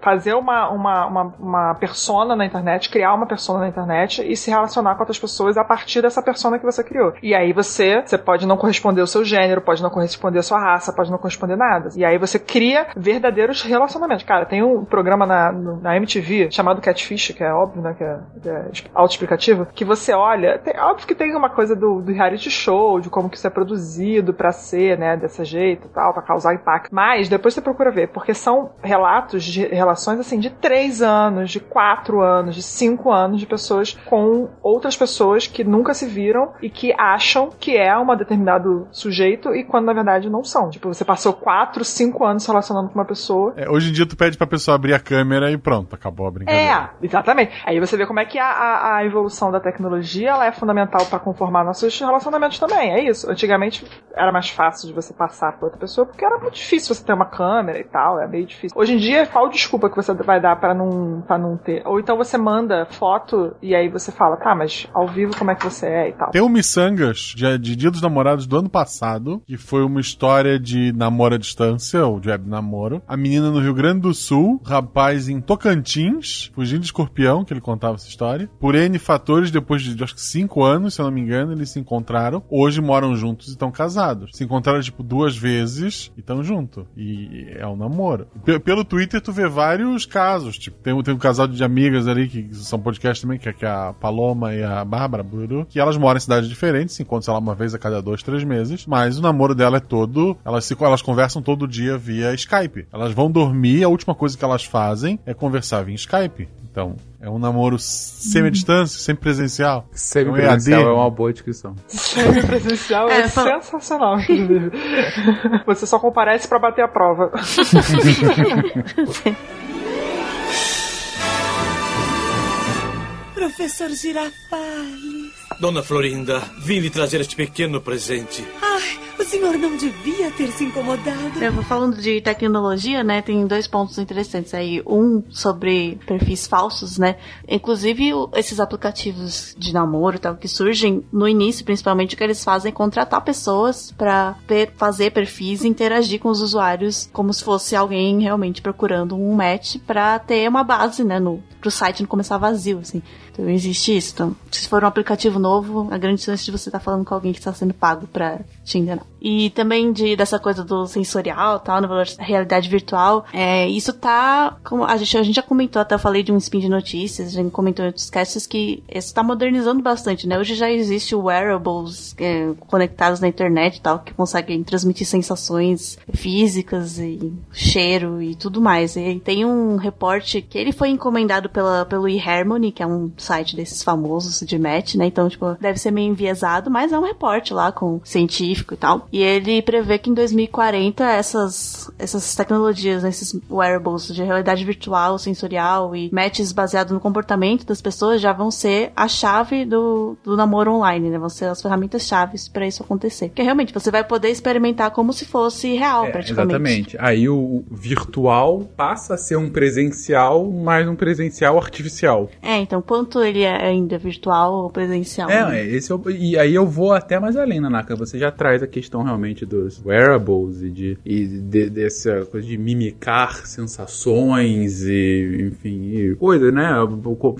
fazer uma, uma, uma, uma persona na internet, criar uma persona na internet e se relacionar com outras pessoas a partir dessa persona que você criou. E aí você, você pode não corresponder ao seu gênero, pode não corresponder à sua raça, pode não corresponder nada. E aí você cria verdadeiros relacionamentos. Cara, tem um programa na, na MTV chamado Catfish, que é óbvio, né? Que é, é autoexplicativo, que você olha. Tem, óbvio que tem uma coisa do, do reality show criou, de como que isso é produzido para ser, né, desse jeito e tal, para causar impacto. Mas depois você procura ver, porque são relatos de relações assim de três anos, de quatro anos, de cinco anos de pessoas com outras pessoas que nunca se viram e que acham que é um determinado sujeito e quando na verdade não são. Tipo, você passou quatro, cinco anos se relacionando com uma pessoa. É, hoje em dia tu pede pra pessoa abrir a câmera e pronto, acabou a brincadeira. É, exatamente. Aí você vê como é que a, a, a evolução da tecnologia ela é fundamental para conformar nossos relacionamentos também. É isso. Antigamente era mais fácil de você passar pra outra pessoa porque era muito difícil você ter uma câmera e tal, é meio difícil. Hoje em dia, qual desculpa que você vai dar para não, pra não ter? Ou então você manda foto e aí você fala, tá, mas ao vivo como é que você é e tal. Tem o Missangas de, de Dia dos Namorados do ano passado, que foi uma história de namoro à distância, ou de web namoro. A menina no Rio Grande do Sul, rapaz em Tocantins, fugindo de escorpião, que ele contava essa história. Por N fatores, depois de acho que 5 anos, se eu não me engano, eles se encontraram. Hoje moram juntos e estão casados. Se encontraram, tipo, duas vezes e estão juntos. E é um namoro. P pelo Twitter, tu vê vários casos. Tipo, tem, tem um casal de amigas ali, que são podcast também, que é, que é a Paloma e a Bárbara Buru, que elas moram em cidades diferentes, se encontram, sei lá, uma vez a cada dois, três meses. Mas o namoro dela é todo. Elas, se, elas conversam todo dia via Skype. Elas vão dormir, a última coisa que elas fazem é conversar via Skype. Então, é um namoro semi-distância, semi-presencial. Semi-presencial é, um é uma boa descrição. Semi-presencial é, é sensacional, inclusive. Você só comparece para bater a prova. Professor Girafales. Dona Florinda, vim lhe trazer este pequeno presente. O senhor não devia ter se incomodado. Eu falando de tecnologia, né? Tem dois pontos interessantes aí. Um sobre perfis falsos, né? Inclusive esses aplicativos de namoro tal que surgem no início, principalmente, o que eles fazem é contratar pessoas para fazer perfis e interagir com os usuários como se fosse alguém realmente procurando um match para ter uma base, né? No, pro site não começar vazio, assim. Então existe isso. Então, se for um aplicativo novo, a grande chance de você estar tá falando com alguém que está sendo pago para te enganar. E também de dessa coisa do sensorial, tal, na realidade virtual, é, isso tá, como a gente, a gente já comentou, até eu falei de um spin de notícias, a gente comentou em outros casts que isso está modernizando bastante, né? Hoje já existe wearables é, conectados na internet, tal, que conseguem transmitir sensações físicas e cheiro e tudo mais. E tem um reporte que ele foi encomendado pela, pelo eHarmony, que é um site desses famosos de match, né? Então, tipo, deve ser meio enviesado, mas é um reporte lá com científico e tal. E ele prevê que em 2040 essas, essas tecnologias, né, esses wearables de realidade virtual, sensorial e matches baseados no comportamento das pessoas já vão ser a chave do, do namoro online, né? Vão ser as ferramentas chaves para isso acontecer. Porque realmente você vai poder experimentar como se fosse real, é, praticamente. Exatamente. Aí o virtual passa a ser um presencial, mas um presencial artificial. É, então quanto ele é ainda virtual ou presencial? É, né? esse é o, e aí eu vou até mais além, Nanaka. Você já traz a questão realmente dos wearables e de, e de, dessa coisa de mimicar sensações e, enfim, e coisa, né?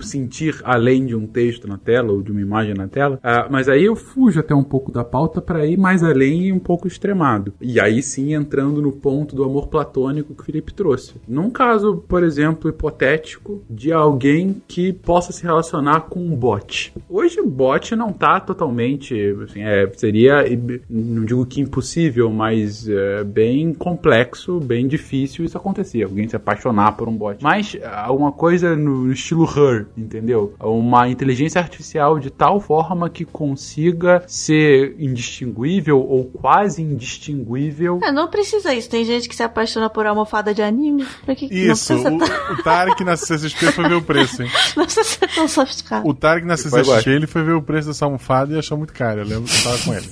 Sentir além de um texto na tela ou de uma imagem na tela. Uh, mas aí eu fujo até um pouco da pauta para ir mais além e um pouco extremado. E aí sim entrando no ponto do amor platônico que o Felipe trouxe. Num caso, por exemplo, hipotético de alguém que possa se relacionar com um bot. Hoje o bot não tá totalmente, assim, é, seria, não digo que impossível, mas é, bem complexo, bem difícil isso acontecer, alguém se apaixonar por um bot. Mas alguma coisa no estilo Her, entendeu? Uma inteligência artificial de tal forma que consiga ser indistinguível ou quase indistinguível. É, não precisa isso. Tem gente que se apaixona por almofada de anime. Que isso, o, tá... o Tarek na CCXP foi ver o preço, hein? Não precisa ser tão sofisticado. O Tarek na CCXP ele foi ver o preço dessa almofada e achou muito caro. Eu lembro que eu tava com ele.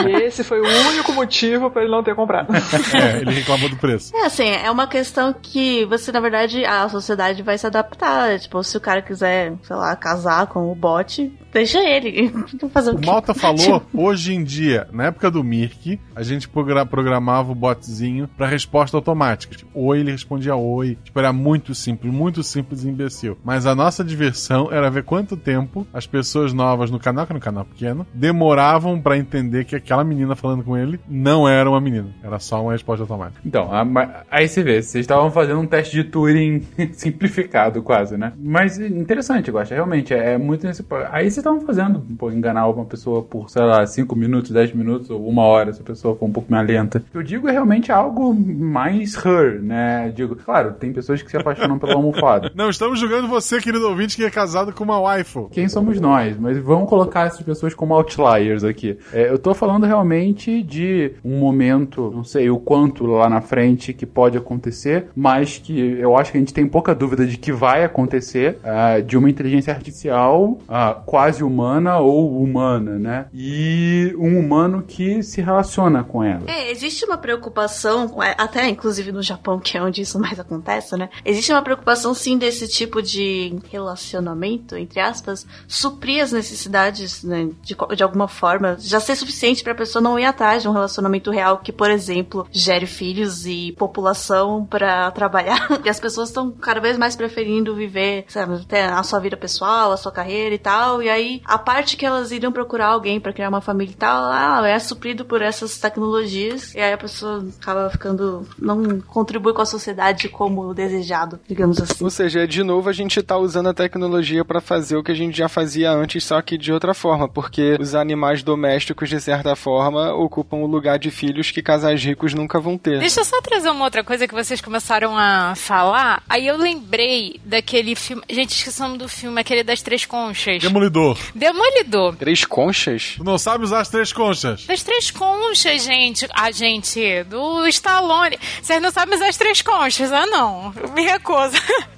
Esse foi o único motivo para ele não ter comprado. É, ele reclamou do preço. É assim, é uma questão que você, na verdade, a sociedade vai se adaptar. Tipo, se o cara quiser, sei lá, casar com o bot, deixa ele. Fazer o, o Malta falou, hoje em dia, na época do Mirk, a gente programava o botzinho pra resposta automática. Tipo, oi, ele respondia oi. Tipo, era muito simples, muito simples e imbecil. Mas a nossa diversão era ver quanto tempo as pessoas novas no canal, que é no canal pequeno, demoravam para entender que aquela menina menina falando com ele, não era uma menina. Era só uma resposta automática. Então, a- aí você vê, vocês estavam fazendo um teste de Turing simplificado quase, né? Mas interessante, eu acho, realmente, é, é muito nesse... Aí vocês estavam fazendo, pô, enganar uma pessoa por, sei lá, 5 minutos, 10 minutos ou uma hora, se a pessoa for um pouco mais lenta. Eu digo é realmente algo mais her, né? Digo, claro, tem pessoas que se apaixonam pela almofada. Não, estamos julgando você, querido ouvinte, que é casado com uma waifu. Quem somos nós? Mas vamos colocar essas pessoas como outliers aqui. É, eu tô falando realmente de um momento, não sei o quanto lá na frente que pode acontecer, mas que eu acho que a gente tem pouca dúvida de que vai acontecer, ah, de uma inteligência artificial ah, quase humana ou humana, né? E um humano que se relaciona com ela. É, existe uma preocupação, é, até inclusive no Japão, que é onde isso mais acontece, né? Existe uma preocupação sim desse tipo de relacionamento, entre aspas, suprir as necessidades, né, de, de alguma forma, já ser suficiente pra pessoa não ir atrás de um relacionamento real que, por exemplo, gere filhos e população pra trabalhar. E as pessoas estão cada vez mais preferindo viver, sabe, até a sua vida pessoal, a sua carreira e tal. E aí, a parte que elas iriam procurar alguém pra criar uma família e tal, ah, é suprido por essas tecnologias. E aí a pessoa acaba ficando. não contribui com a sociedade como desejado, digamos assim. Ou seja, de novo a gente tá usando a tecnologia pra fazer o que a gente já fazia antes, só que de outra forma, porque os animais domésticos, de certa forma, ocupam o lugar de filhos que casais ricos nunca vão ter. Deixa eu só trazer uma outra coisa que vocês começaram a falar. Aí eu lembrei daquele filme. Gente, esqueci o nome do filme, aquele das três conchas. Demolidor. Demolidor. Três conchas? Tu não sabe usar as três conchas. Das três conchas, gente. Ah, gente, do Stallone. Vocês não sabem usar as três conchas, ah, não. Me recuso.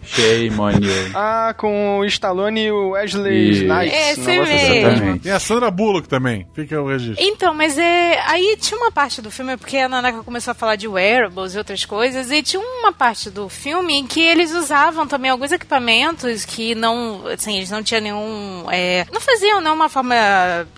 Shame on you. Ah, com o Stallone e o Wesley Isso. Snipes. Esse mesmo. Exatamente. Tem a Sandra Bullock também. Fica o registro. Então, mas é. Aí tinha uma parte do filme, porque a Nanaka começou a falar de wearables e outras coisas, e tinha uma parte do filme em que eles usavam também alguns equipamentos que não. Assim, eles não tinham nenhum. é, não faziam nenhuma forma.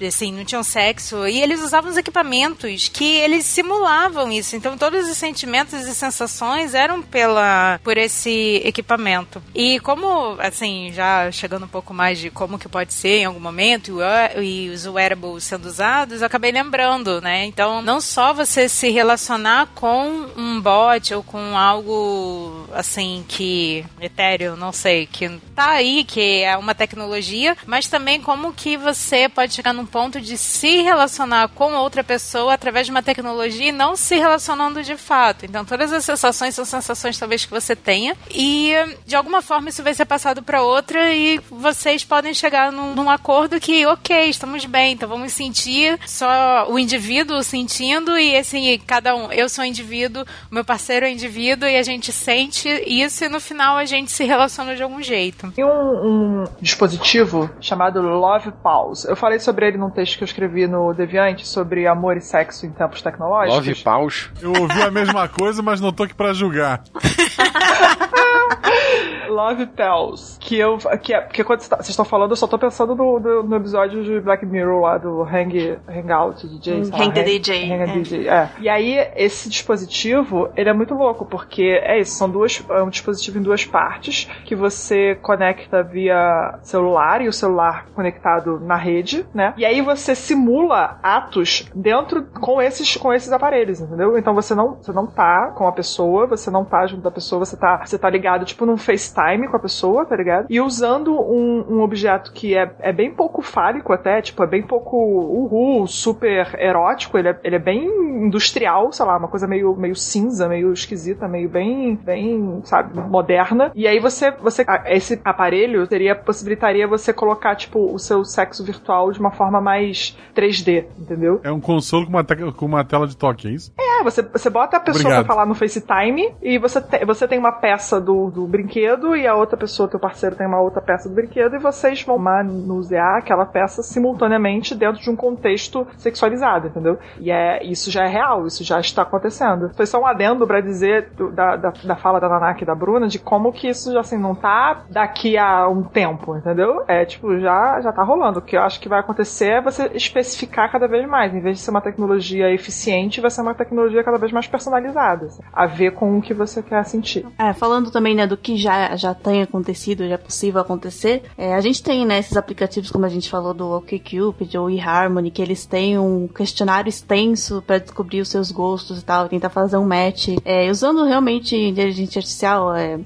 Assim, não tinham sexo, e eles usavam os equipamentos que eles simulavam isso. Então, todos os sentimentos e sensações eram pela, por esse equipamento. E como, assim, já chegando um pouco mais de como que pode ser em algum momento, e e os wearables sendo usados, eu acabei lembrando, né? Então, não só você se relacionar com um bot ou com algo, assim, que... etéreo, não sei, que tá aí, que é uma tecnologia, mas também como que você pode chegar num ponto de se relacionar com outra pessoa através de uma tecnologia e não se relacionando de fato. Então, todas as sensações são sensações talvez que você tenha e de alguma forma isso vai ser passado para outra e vocês podem chegar num, num acordo que, ok, estamos bem, então vamos sentir só o indivíduo sentindo e assim, cada um, eu sou indivíduo, o meu parceiro é indivíduo e a gente sente isso e no final a gente se relaciona de algum jeito. Tem um, um dispositivo chamado Love Pause. Eu falei sobre ele num texto que eu escrevi no Deviante sobre amor e sexo em tempos tecnológicos. Love Paus. Eu ouvi a mesma coisa, mas não tô aqui pra julgar. Love Pals. Que eu. Que é, porque quando tá- vocês estão falando, eu só tô pensando no, no, no episódio de Black Mirror lá do Hang, Hangout DJ. Sei lá, Hang the DJ, Hang é. DJ, é. E aí, esse dispositivo, ele é muito louco, porque é isso, são duas. É um dispositivo em duas partes que você conecta via celular e o celular conectado na rede, né? E aí você simula atos dentro com esses, com esses aparelhos, entendeu? Então você não, você não tá com a pessoa, você não tá junto da pessoa, você tá, você tá ligado tipo num FaceTime com a pessoa, tá ligado? E usando um, um objeto que é, é bem pouco fálico até, tipo, é bem pouco uhul, super erótico, ele é, ele é bem industrial, sei lá, uma coisa meio, meio cinza, meio esquisita, meio bem, bem, sabe, moderna. E aí você, você, esse aparelho teria, possibilitaria você colocar, tipo, o seu sexo virtual de uma forma mais 3D, entendeu? É um console com uma, com uma tela de toque, é isso? É, você, você bota a pessoa Obrigado. pra falar no FaceTime e você, te- você tem uma peça do, do brinquedo e a outra pessoa, teu parceiro, tem uma outra peça do brinquedo e vocês vão manusear aquela peça simultaneamente dentro de um contexto sexualizado, entendeu? E é, isso já é real, isso já está acontecendo. Foi só um adendo pra dizer do- da, da, da fala da Nanaki e da Bruna de como que isso assim não tá daqui a um tempo, entendeu? É tipo, já, já tá rolando. O que eu acho que vai acontecer é você especificar cada vez mais. Em vez de ser uma tecnologia eficiente, vai ser uma tecnologia cada vez mais personalizada. assim, a ver com o que você quer sentir. É, falando também, né, do que já, já tem acontecido, já é possível acontecer. É, a gente tem, né, esses aplicativos, como a gente falou, do OkCupid ou eHarmony, que eles têm um questionário extenso para descobrir os seus gostos e tal, tentar fazer um match. É, usando realmente inteligência artificial, é,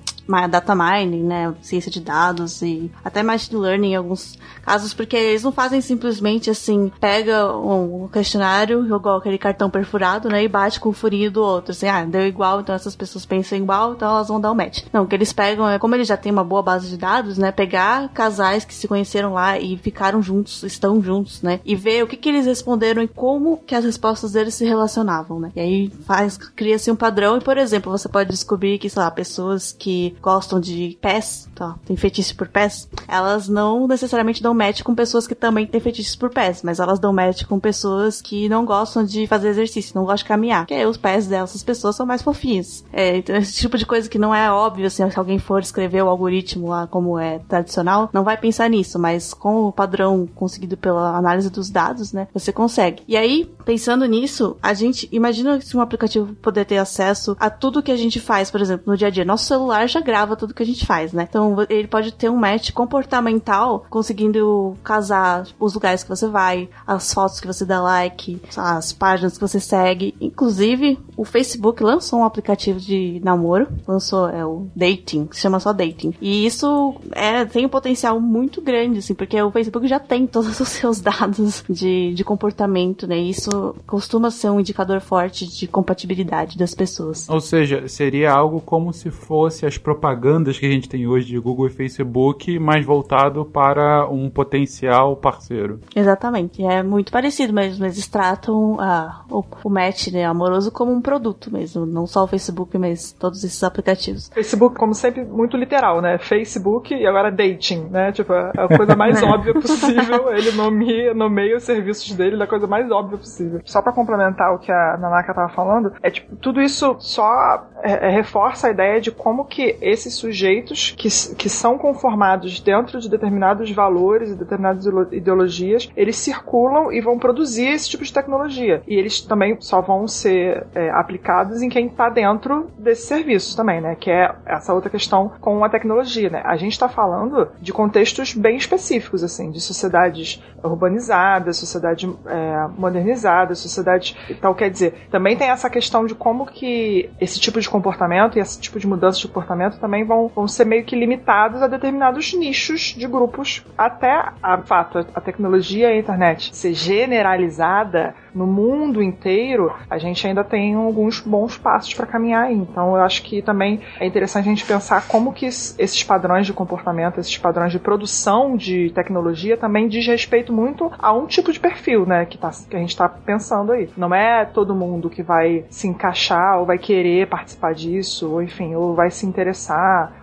data mining, né, ciência de dados e até machine learning em alguns casos, porque eles não fazem simplesmente assim, pega um questionário, igual aquele cartão perfurado, né, e bate com o furinho do outro, assim, ah, deu igual, então essas pessoas pensam igual, então elas vão dar o um match. Não, o que eles pegam é, como eles já têm uma boa base de dados, né, pegar casais que se conheceram lá e ficaram juntos, estão juntos, né, e ver o que que eles responderam e como que as respostas deles se relacionavam, né. E aí faz, cria-se um padrão e, por exemplo, você pode descobrir que, sei lá, pessoas que gostam de pés, tá, tem fetiche por pés, elas não necessariamente dão match com pessoas que também têm fetiches por pés, mas elas dão match com pessoas que não gostam de fazer exercício, não gostam de caminhar, porque os pés dessas pessoas são mais fofinhos. É, então esse tipo de coisa que não é óbvio, assim, se alguém for escrever o algoritmo lá como é tradicional, não vai pensar nisso, mas com o padrão conseguido pela análise dos dados, né, você consegue. E aí, pensando nisso, a gente, imagina se um aplicativo poder ter acesso a tudo que a gente faz, por exemplo, no dia a dia. Nosso celular já grava tudo que a gente faz, né? Então ele pode ter um match comportamental, conseguindo casar os lugares que você vai, as fotos que você dá like, as páginas que você segue. Inclusive, o Facebook lançou um aplicativo de namoro, lançou é o Dating, se chama só Dating. E isso é, tem um potencial muito grande, assim, porque o Facebook já tem todos os seus dados de, de comportamento, né? E isso costuma ser um indicador forte de compatibilidade das pessoas. Ou seja, seria algo como se fosse as propagandas que a gente tem hoje de Google e Facebook, mais voltado para um potencial parceiro. Exatamente, é muito parecido mesmo. Eles tratam a, o, o match né, amoroso como um produto mesmo, não só o Facebook, mas todos esses aplicativos. Facebook, como sempre, muito literal, né? Facebook e agora dating, né? Tipo, é a coisa mais óbvia possível. Ele nomeia, nomeia os serviços dele da coisa mais óbvia possível. Só para complementar o que a Nanaka tava falando, é tipo, tudo isso só é, é, reforça a ideia de como que esses sujeitos que, que são conformados dentro de determinados valores e determinadas ideologias, eles circulam e vão produzir esse tipo de tecnologia. E eles também só vão ser é, aplicados em quem está dentro desses serviços também, né? Que é essa outra questão com a tecnologia, né? A gente está falando de contextos bem específicos, assim, de sociedades urbanizadas, sociedade é, modernizada, sociedade tal. Quer dizer, também tem essa questão de como que esse tipo de comportamento e esse tipo de mudança de comportamento também vão, vão ser meio que limitados a determinados nichos de grupos, até a fato a tecnologia e a internet ser generalizada no mundo inteiro, a gente ainda tem alguns bons passos para caminhar aí. Então eu acho que também é interessante a gente pensar como que esses padrões de comportamento, esses padrões de produção de tecnologia também diz respeito muito a um tipo de perfil, né, que, tá, que a gente está pensando aí. Não é todo mundo que vai se encaixar ou vai querer participar disso, ou enfim, ou vai se interessar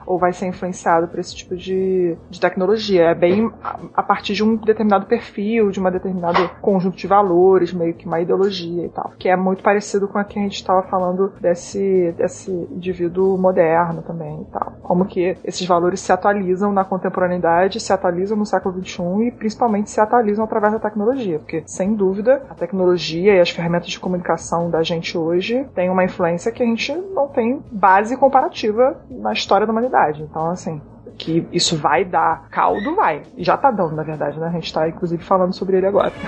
ou vai ser influenciado por esse tipo de, de tecnologia. É bem a, a partir de um determinado perfil, de um determinado conjunto de valores, meio que uma ideologia e tal. Que é muito parecido com a que a gente estava falando desse, desse indivíduo moderno também e tal. Como que esses valores se atualizam na contemporaneidade, se atualizam no século XXI e principalmente se atualizam através da tecnologia. Porque, sem dúvida, a tecnologia e as ferramentas de comunicação da gente hoje têm uma influência que a gente não tem base comparativa na história da humanidade. Então, assim, que isso vai dar caldo, vai. E já tá dando, na verdade, né? A gente tá, inclusive, falando sobre ele agora.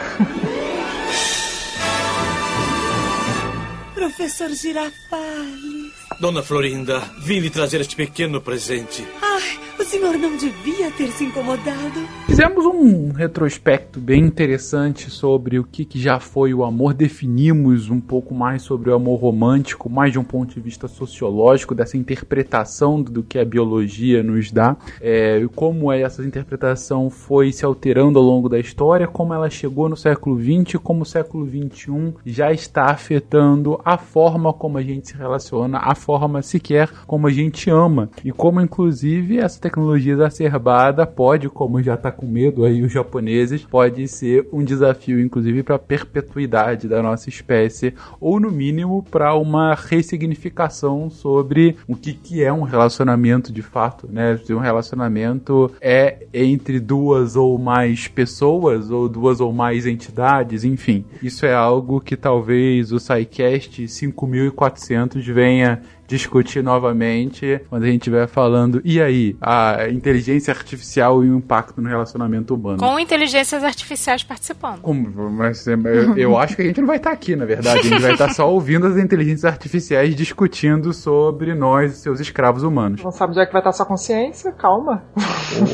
Professor Girafales. Dona Florinda, vim lhe trazer este pequeno presente. Ai, o senhor não devia ter se incomodado. Fizemos um retrospecto bem interessante sobre o que, que, já foi o amor. Definimos um pouco mais sobre o amor romântico, mais de um ponto de vista sociológico, dessa interpretação do que a biologia nos dá. É, como essa interpretação foi se alterando ao longo da história, como ela chegou no século XX, como o século XXI já está afetando a forma como a gente se relaciona, a forma sequer como a gente ama. E como, inclusive, essa tecnologia exacerbada pode, como já está com medo aí os japoneses, pode ser um desafio, inclusive, para a perpetuidade da nossa espécie, ou no mínimo para uma ressignificação sobre o que, que é um relacionamento de fato, né? Se um relacionamento é entre duas ou mais pessoas, ou duas ou mais entidades, enfim. Isso é algo que talvez o SciCast 5400 venha discutir novamente quando a gente estiver falando, e aí, a inteligência artificial e o impacto no relacionamento humano. Com inteligências artificiais participando. Como? Mas é, eu, eu acho que a gente não vai estar aqui, na verdade. A gente vai estar só ouvindo as inteligências artificiais discutindo sobre nós, seus escravos humanos. Não sabe onde é que vai estar sua consciência? Calma.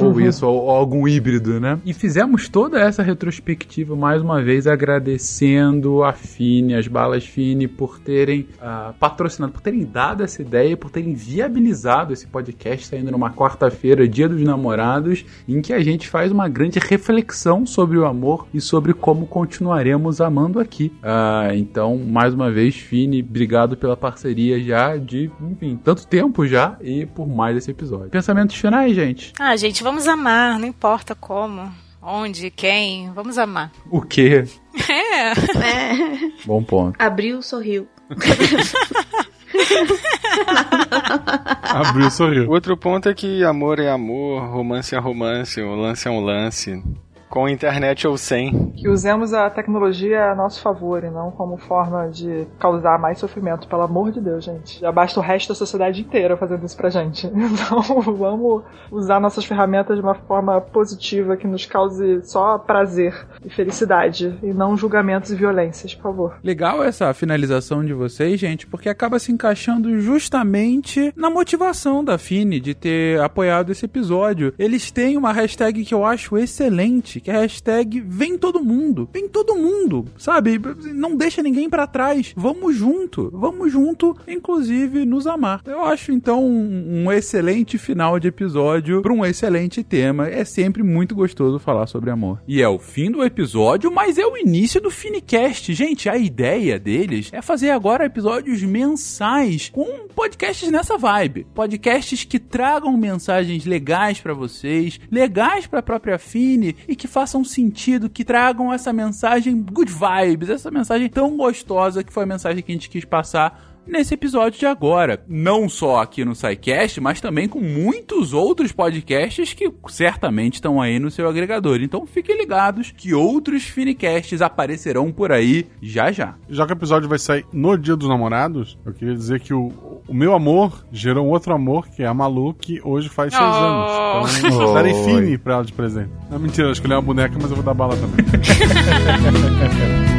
Ou, ou isso, ou, ou algum híbrido, né? E fizemos toda essa retrospectiva mais uma vez agradecendo a Fini, as balas Fini, por terem ah, patrocinado, por terem dado essa ideia, por terem viabilizado esse podcast saindo numa quarta-feira, dia dos namorados, em que a gente faz uma grande reflexão sobre o amor e sobre como continuaremos amando aqui. Ah, então, mais uma vez, Fini, obrigado pela parceria já de, enfim, tanto tempo já e por mais esse episódio. Pensamentos finais, gente? Ah, gente, vamos amar, não importa como, onde, quem, vamos amar. O quê? É. É. Bom ponto. Abriu, sorriu. Abriu, sorriu. Outro ponto é que amor é amor, romance é romance, o lance é um lance. Com internet ou sem. Que usemos a tecnologia a nosso favor e não como forma de causar mais sofrimento. Pelo amor de Deus, gente. Já basta o resto da sociedade inteira fazendo isso pra gente. Então vamos usar nossas ferramentas de uma forma positiva que nos cause só prazer e felicidade e não julgamentos e violências, por favor. Legal essa finalização de vocês, gente, porque acaba se encaixando justamente na motivação da Fini de ter apoiado esse episódio. Eles têm uma hashtag que eu acho excelente, que é a hashtag Vem Todo Mundo. Vem todo mundo, sabe? Não deixa ninguém pra trás. Vamos junto, vamos junto, inclusive nos amar. Eu acho então um, excelente final de episódio para um excelente tema. É sempre muito gostoso falar sobre amor. E é o fim do episódio, mas é o início do Finicast. Gente, a ideia deles é fazer agora episódios mensais com podcasts nessa vibe. Podcasts que tragam mensagens legais pra vocês, legais pra própria Fini e que façam sentido, que tragam essa mensagem good vibes, essa mensagem tão gostosa que foi a mensagem que a gente quis passar nesse episódio de agora. Não só aqui no SciCast, mas também com muitos outros podcasts que certamente estão aí no seu agregador. Então fiquem ligados que outros Finicasts aparecerão por aí já já. Já que o episódio vai sair no Dia dos Namorados, eu queria dizer que o, o meu amor gerou um outro amor, que é a Malu, que hoje faz seis Oh. anos. Então, darei. Fini pra ela de presente. Não, mentira, eu escolhi uma boneca, mas eu vou dar bala também.